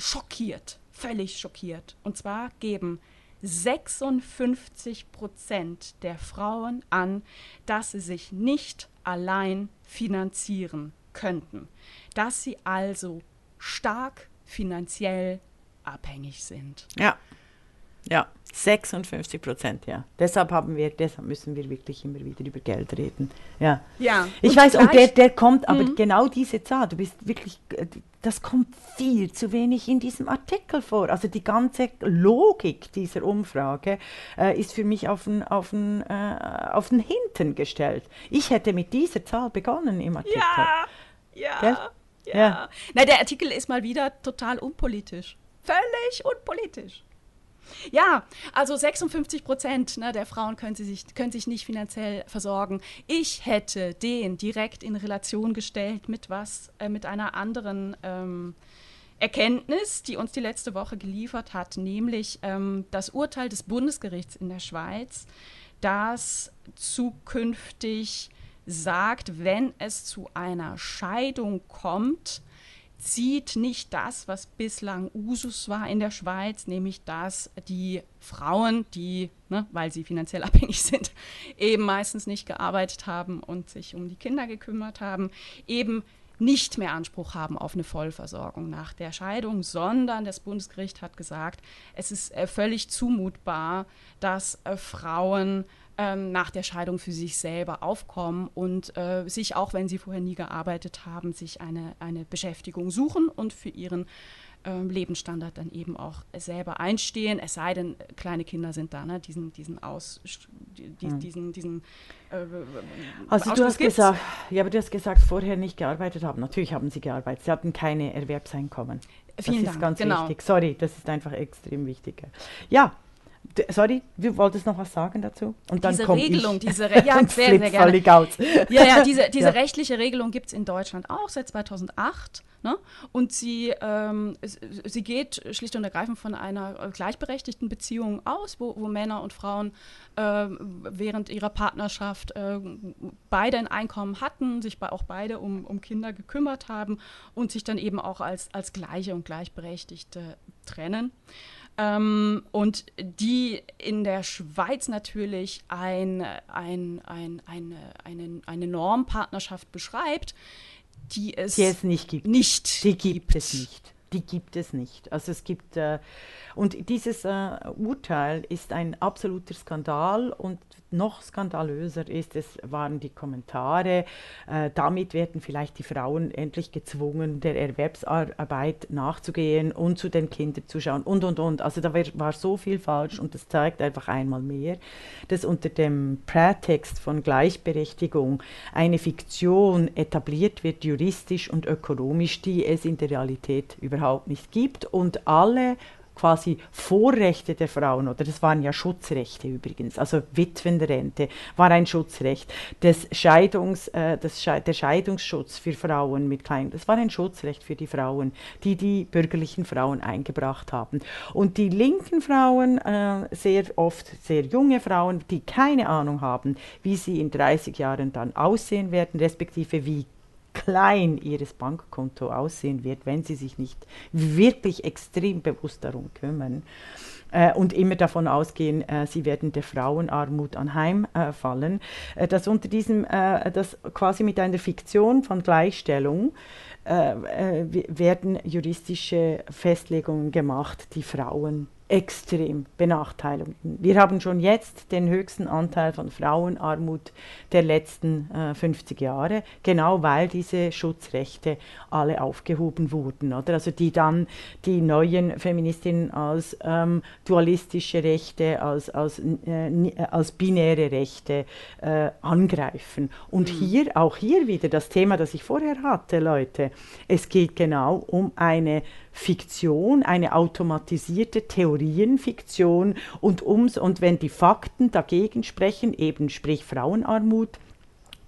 schockiert, völlig schockiert. Und zwar geben 56 Prozent der Frauen an, dass sie sich nicht allein finanzieren könnten dass sie also stark finanziell abhängig sind. Ja, ja, 56 Prozent, ja. Deshalb haben wir, deshalb müssen wir wirklich immer wieder über Geld reden. Ja. Ja. Ich weiß, und der, der kommt, aber mhm. genau diese Zahl, du bist wirklich, äh, das kommt viel zu wenig in diesem Artikel vor. Also die ganze Logik dieser Umfrage äh, ist für mich auf den, auf, den, äh, auf den Hinten gestellt. Ich hätte mit dieser Zahl begonnen im Artikel. Ja, ja. Gell? Ja. ja. Na, der Artikel ist mal wieder total unpolitisch. Völlig unpolitisch. Ja, also 56 Prozent ne, der Frauen können, sie sich, können sich nicht finanziell versorgen. Ich hätte den direkt in Relation gestellt mit was, äh, mit einer anderen ähm, Erkenntnis, die uns die letzte Woche geliefert hat, nämlich ähm, das Urteil des Bundesgerichts in der Schweiz, das zukünftig sagt, wenn es zu einer Scheidung kommt, zieht nicht das, was bislang Usus war in der Schweiz, nämlich dass die Frauen, die, ne, weil sie finanziell abhängig sind, eben meistens nicht gearbeitet haben und sich um die Kinder gekümmert haben, eben nicht mehr Anspruch haben auf eine Vollversorgung nach der Scheidung, sondern das Bundesgericht hat gesagt, es ist äh, völlig zumutbar, dass äh, Frauen ähm, nach der Scheidung für sich selber aufkommen und äh, sich, auch wenn sie vorher nie gearbeitet haben, sich eine, eine Beschäftigung suchen und für ihren ähm, Lebensstandard dann eben auch selber einstehen, es sei denn, kleine Kinder sind da, ne? diesen, diesen Aus, die, mhm. diesen, diesen äh, Also du hast gibt's. gesagt, ja, aber du hast gesagt, vorher nicht gearbeitet haben. Natürlich haben sie gearbeitet, sie hatten keine Erwerbseinkommen. Vielen das ist ganz genau. wichtig. Sorry, das ist einfach extrem wichtig. Ja, Sorry, du wolltest noch was sagen dazu? Und dann diese Regelung, ich. diese Re ja, sehr, sehr gerne. Ja, ja, diese, diese ja. rechtliche Regelung gibt es in Deutschland auch seit 2008. Ne? Und sie, ähm, sie geht schlicht und ergreifend von einer gleichberechtigten Beziehung aus, wo, wo Männer und Frauen äh, während ihrer Partnerschaft äh, beide ein Einkommen hatten, sich auch beide um, um Kinder gekümmert haben und sich dann eben auch als, als gleiche und gleichberechtigte trennen. Ähm, und die in der Schweiz natürlich ein, ein, ein, eine, eine, eine Normpartnerschaft beschreibt, die es, die es nicht gibt. Nicht die gibt, gibt es nicht. Die gibt es nicht. Also es gibt äh, und dieses äh, Urteil ist ein absoluter Skandal und noch skandalöser ist es, waren die Kommentare. Äh, damit werden vielleicht die Frauen endlich gezwungen, der Erwerbsarbeit nachzugehen und zu den Kindern zu schauen und, und, und. Also da war, war so viel falsch und das zeigt einfach einmal mehr, dass unter dem Prätext von Gleichberechtigung eine Fiktion etabliert wird, juristisch und ökonomisch, die es in der Realität überhaupt nicht gibt und alle quasi Vorrechte der Frauen, oder das waren ja Schutzrechte übrigens, also Witwenrente war ein Schutzrecht, des Scheidungs, äh, das Sche der Scheidungsschutz für Frauen mit Kleinen, das war ein Schutzrecht für die Frauen, die die bürgerlichen Frauen eingebracht haben. Und die linken Frauen, äh, sehr oft sehr junge Frauen, die keine Ahnung haben, wie sie in 30 Jahren dann aussehen werden, respektive wie klein ihres Bankkonto aussehen wird, wenn sie sich nicht wirklich extrem bewusst darum kümmern äh, und immer davon ausgehen, äh, sie werden der Frauenarmut anheimfallen, äh, dass unter diesem, dass quasi mit einer Fiktion von Gleichstellung werden juristische Festlegungen gemacht, die Frauen extrem benachteiligten. Wir haben schon jetzt den höchsten Anteil von Frauenarmut der letzten äh, 50 Jahre, genau weil diese Schutzrechte alle aufgehoben wurden. Oder? Also die dann die neuen Feministinnen als ähm, dualistische Rechte, als, als, äh, als binäre Rechte äh, angreifen. Und mhm. hier, auch hier wieder das Thema, das ich vorher hatte, Leute, es geht genau um eine Fiktion, eine automatisierte Theorienfiktion und, ums, und wenn die Fakten dagegen sprechen, eben sprich Frauenarmut,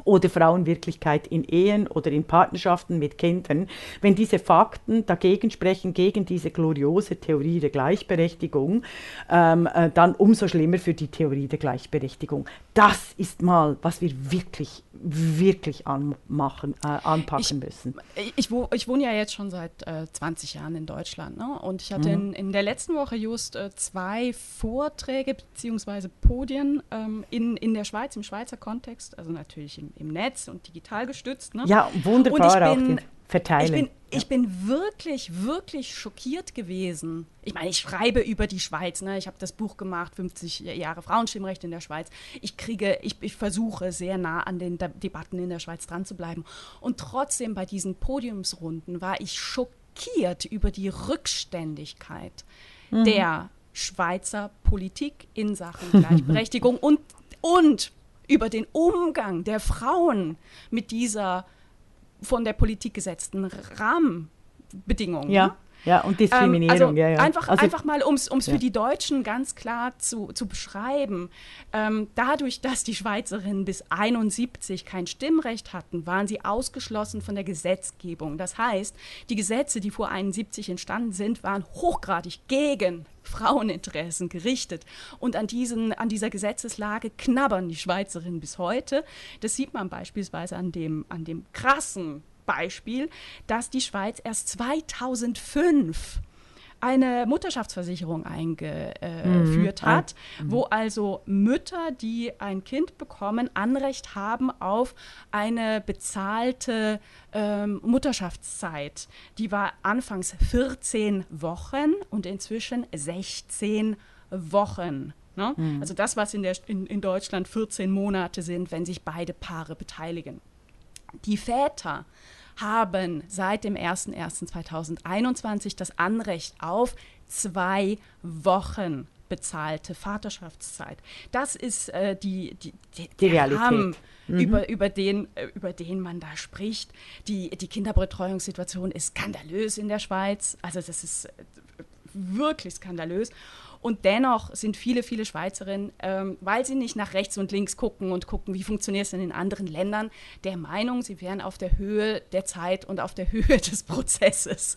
oder Frauenwirklichkeit in Ehen oder in Partnerschaften mit Kindern, wenn diese Fakten dagegen sprechen, gegen diese gloriose Theorie der Gleichberechtigung, ähm, äh, dann umso schlimmer für die Theorie der Gleichberechtigung. Das ist mal, was wir wirklich, wirklich anmachen, äh, anpacken ich, müssen. Ich, ich, ich, wohne ja jetzt schon seit äh, 20 Jahren in Deutschland ne? und ich hatte mhm. in, in, der letzten Woche just äh, zwei Vorträge bzw. Podien ähm, in, in der Schweiz, im Schweizer Kontext, also natürlich im im Netz und digital gestützt. Ne? Ja, wunderbar und ich bin, verteilen. Ich bin, ja. ich bin wirklich, wirklich schockiert gewesen. Ich meine, ich schreibe über die Schweiz. Ne? Ich habe das Buch gemacht, 50 Jahre Frauenstimmrecht in der Schweiz. Ich kriege, ich, ich versuche sehr nah an den De Debatten in der Schweiz dran zu bleiben. Und trotzdem bei diesen Podiumsrunden war ich schockiert über die Rückständigkeit mhm. der Schweizer Politik in Sachen Gleichberechtigung und, und über den Umgang der Frauen mit dieser von der Politik gesetzten Rahmenbedingungen. Ja. Ja, und Diskriminierung, ähm, also ja, ja. Einfach, also, einfach mal, um es ja. für die Deutschen ganz klar zu, zu beschreiben. Ähm, dadurch, dass die Schweizerinnen bis 71 kein Stimmrecht hatten, waren sie ausgeschlossen von der Gesetzgebung. Das heißt, die Gesetze, die vor 71 entstanden sind, waren hochgradig gegen Fraueninteressen gerichtet. Und an, diesen, an dieser Gesetzeslage knabbern die Schweizerinnen bis heute. Das sieht man beispielsweise an dem, an dem krassen Beispiel, dass die Schweiz erst 2005 eine Mutterschaftsversicherung eingeführt mhm. hat, mhm. wo also Mütter, die ein Kind bekommen, Anrecht haben auf eine bezahlte ähm, Mutterschaftszeit. Die war anfangs 14 Wochen und inzwischen 16 Wochen. Ne? Mhm. Also das, was in, der, in, in Deutschland 14 Monate sind, wenn sich beide Paare beteiligen. Die Väter haben seit dem 01.01.2021 das Anrecht auf zwei Wochen bezahlte Vaterschaftszeit. Das ist äh, die, die, die, die Realität. Mhm. über, über, den, äh, über den man da spricht. Die, die Kinderbetreuungssituation ist skandalös in der Schweiz. Also das ist äh, wirklich skandalös. Und dennoch sind viele, viele Schweizerinnen, ähm, weil sie nicht nach rechts und links gucken und gucken, wie funktioniert es denn in anderen Ländern, der Meinung, sie wären auf der Höhe der Zeit und auf der Höhe des Prozesses.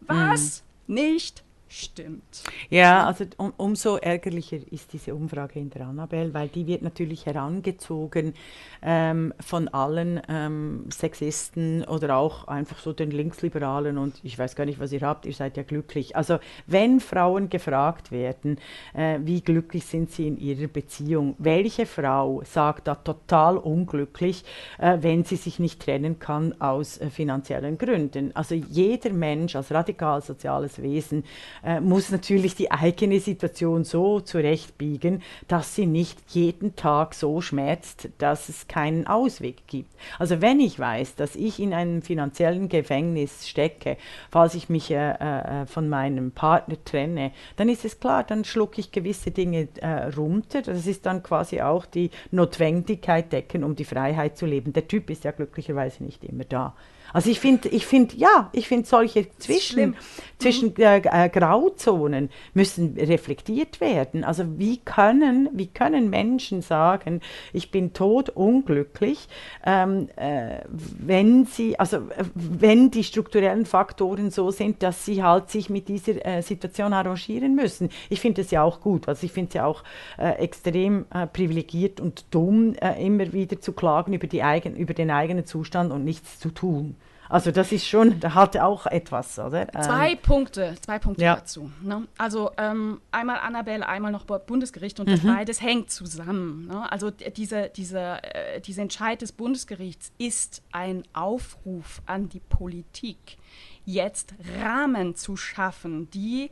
Was mhm. nicht stimmt. Ja, also um, umso ärgerlicher ist diese Umfrage in der Annabelle, weil die wird natürlich herangezogen ähm, von allen ähm, Sexisten oder auch einfach so den Linksliberalen und ich weiß gar nicht, was ihr habt, ihr seid ja glücklich. Also wenn Frauen gefragt werden, äh, wie glücklich sind sie in ihrer Beziehung, welche Frau sagt da total unglücklich, äh, wenn sie sich nicht trennen kann aus äh, finanziellen Gründen? Also jeder Mensch als radikal soziales Wesen äh, muss natürlich die eigene Situation so zurechtbiegen, dass sie nicht jeden Tag so schmerzt, dass es keinen Ausweg gibt. Also wenn ich weiß, dass ich in einem finanziellen Gefängnis stecke, falls ich mich äh, äh, von meinem Partner trenne, dann ist es klar, dann schlucke ich gewisse Dinge äh, runter. Das ist dann quasi auch die Notwendigkeit decken, um die Freiheit zu leben. Der Typ ist ja glücklicherweise nicht immer da. Also ich finde, ich finde, ja, ich finde solche Zwischen, zwischen äh, äh, Grauzonen müssen reflektiert werden. Also wie können, wie können Menschen sagen, ich bin tot unglücklich, ähm, äh, wenn sie, also äh, wenn die strukturellen Faktoren so sind, dass sie halt sich mit dieser äh, Situation arrangieren müssen. Ich finde es ja auch gut, also ich finde es ja auch äh, extrem privilegiert und dumm, immer wieder zu klagen über, die eigen, über den eigenen Zustand und nichts zu tun. Also das ist schon, da hat auch etwas, oder? Zwei ähm, Punkte, zwei Punkte ja. dazu. Ne? Also ähm, einmal Annabelle, einmal noch Bundesgericht und mhm. beides hängt zusammen. Ne? Also diese, diese, äh, dieser Entscheid des Bundesgerichts ist ein Aufruf an die Politik, jetzt Rahmen zu schaffen, die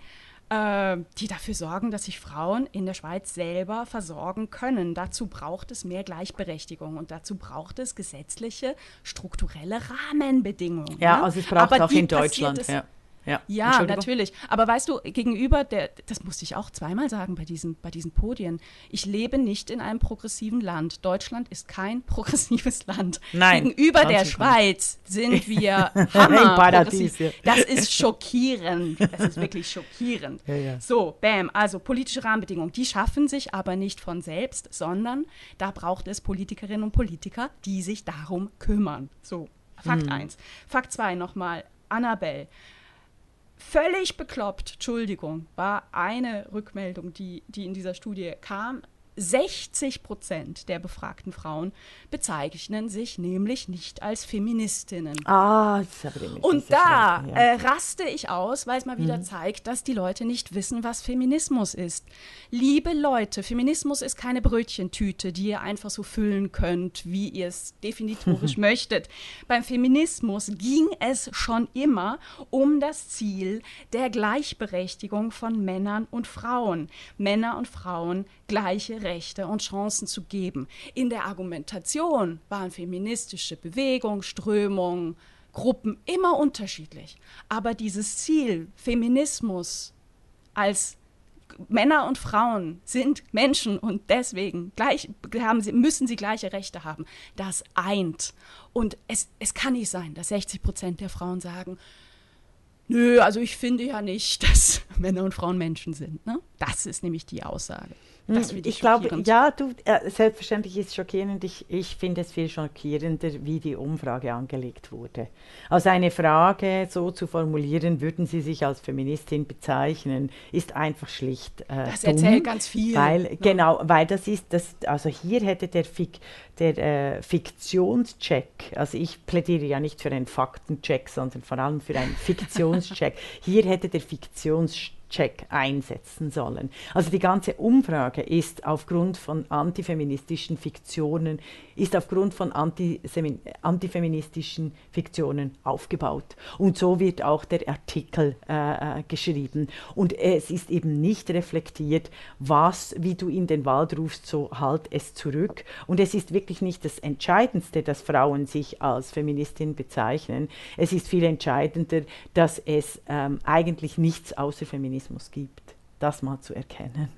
die dafür sorgen, dass sich Frauen in der Schweiz selber versorgen können. Dazu braucht es mehr Gleichberechtigung und dazu braucht es gesetzliche, strukturelle Rahmenbedingungen. Ja, also es braucht Aber auch in Deutschland. Ja. Ja, ja natürlich. Aber weißt du, gegenüber der, das musste ich auch zweimal sagen bei diesen, bei diesen Podien, ich lebe nicht in einem progressiven Land. Deutschland ist kein progressives Land. Nein. Gegenüber der Schweiz sind wir hammer Paradies, ja. Das ist schockierend. Das ist wirklich schockierend. Ja, ja. So, bam. Also politische Rahmenbedingungen, die schaffen sich aber nicht von selbst, sondern da braucht es Politikerinnen und Politiker, die sich darum kümmern. So, Fakt 1. Mhm. Fakt 2 nochmal. Annabelle völlig bekloppt, Entschuldigung, war eine Rückmeldung, die, die in dieser Studie kam. 60 Prozent der befragten Frauen bezeichnen sich nämlich nicht als Feministinnen. Ah, das ist aber Und da ja. äh, raste ich aus, weil es mal wieder mhm. zeigt, dass die Leute nicht wissen, was Feminismus ist. Liebe Leute, Feminismus ist keine Brötchentüte, die ihr einfach so füllen könnt, wie ihr es definitorisch möchtet. Beim Feminismus ging es schon immer um das Ziel der Gleichberechtigung von Männern und Frauen. Männer und Frauen gleiche Rechte und Chancen zu geben. In der Argumentation waren feministische Bewegungen, Strömungen, Gruppen immer unterschiedlich. Aber dieses Ziel, Feminismus als Männer und Frauen sind Menschen und deswegen gleich, haben sie, müssen sie gleiche Rechte haben. Das eint. Und es, es kann nicht sein, dass 60 Prozent der Frauen sagen, nö, also ich finde ja nicht, dass Männer und Frauen Menschen sind. Ne? Das ist nämlich die Aussage. Das hm, ich glaube, ja, du, äh, selbstverständlich ist es schockierend. Ich, ich finde es viel schockierender, wie die Umfrage angelegt wurde. Also eine Frage so zu formulieren, würden Sie sich als Feministin bezeichnen, ist einfach schlicht äh, Das dumm, erzählt ganz viel. Weil, ja. Genau, weil das ist, das, also hier hätte der, Fik, der äh, Fiktionscheck, also ich plädiere ja nicht für einen Faktencheck, sondern vor allem für einen Fiktionscheck. hier hätte der Fiktionscheck Check einsetzen sollen. Also die ganze Umfrage ist aufgrund von antifeministischen Fiktionen, ist aufgrund von antifeministischen Fiktionen aufgebaut. Und so wird auch der Artikel äh, äh, geschrieben. Und es ist eben nicht reflektiert, was, wie du in den Wald rufst, so halt es zurück. Und es ist wirklich nicht das Entscheidendste, dass Frauen sich als Feministin bezeichnen. Es ist viel entscheidender, dass es ähm, eigentlich nichts außer Feminismus Feminismus gibt, das mal zu erkennen.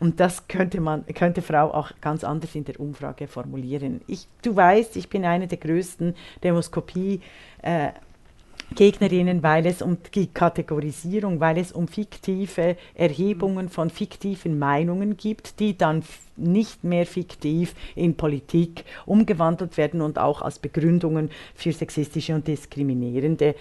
Und das könnte man, könnte Frau auch ganz anders in der Umfrage formulieren. Ich, du weißt, ich bin eine der größten Demoskopie. Äh, Gegnerinnen, weil es um die Kategorisierung, weil es um fiktive Erhebungen von fiktiven Meinungen gibt, die dann nicht mehr fiktiv in Politik umgewandelt werden und auch als Begründungen für sexistische und diskriminierende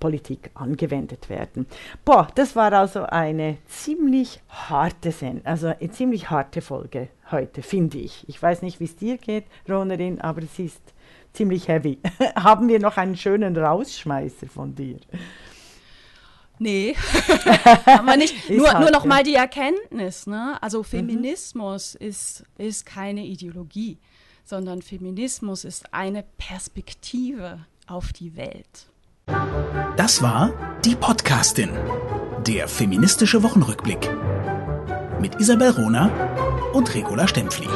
Politik angewendet werden. Boah, das war also eine ziemlich harte Sen also eine ziemlich harte Folge heute, finde ich. Ich weiß nicht, wie es dir geht, Ronerin, aber es ist ziemlich heavy. Haben wir noch einen schönen Rausschmeißer von dir? Nee, haben wir nicht. nur halt, nur noch mal die Erkenntnis. Ne? Also mhm. Feminismus mhm. ist, ist keine Ideologie, sondern Feminismus ist eine Perspektive auf die Welt. Das war die Podcastin, der feministische Wochenrückblick mit Isabel Rona und Regula Stempfli.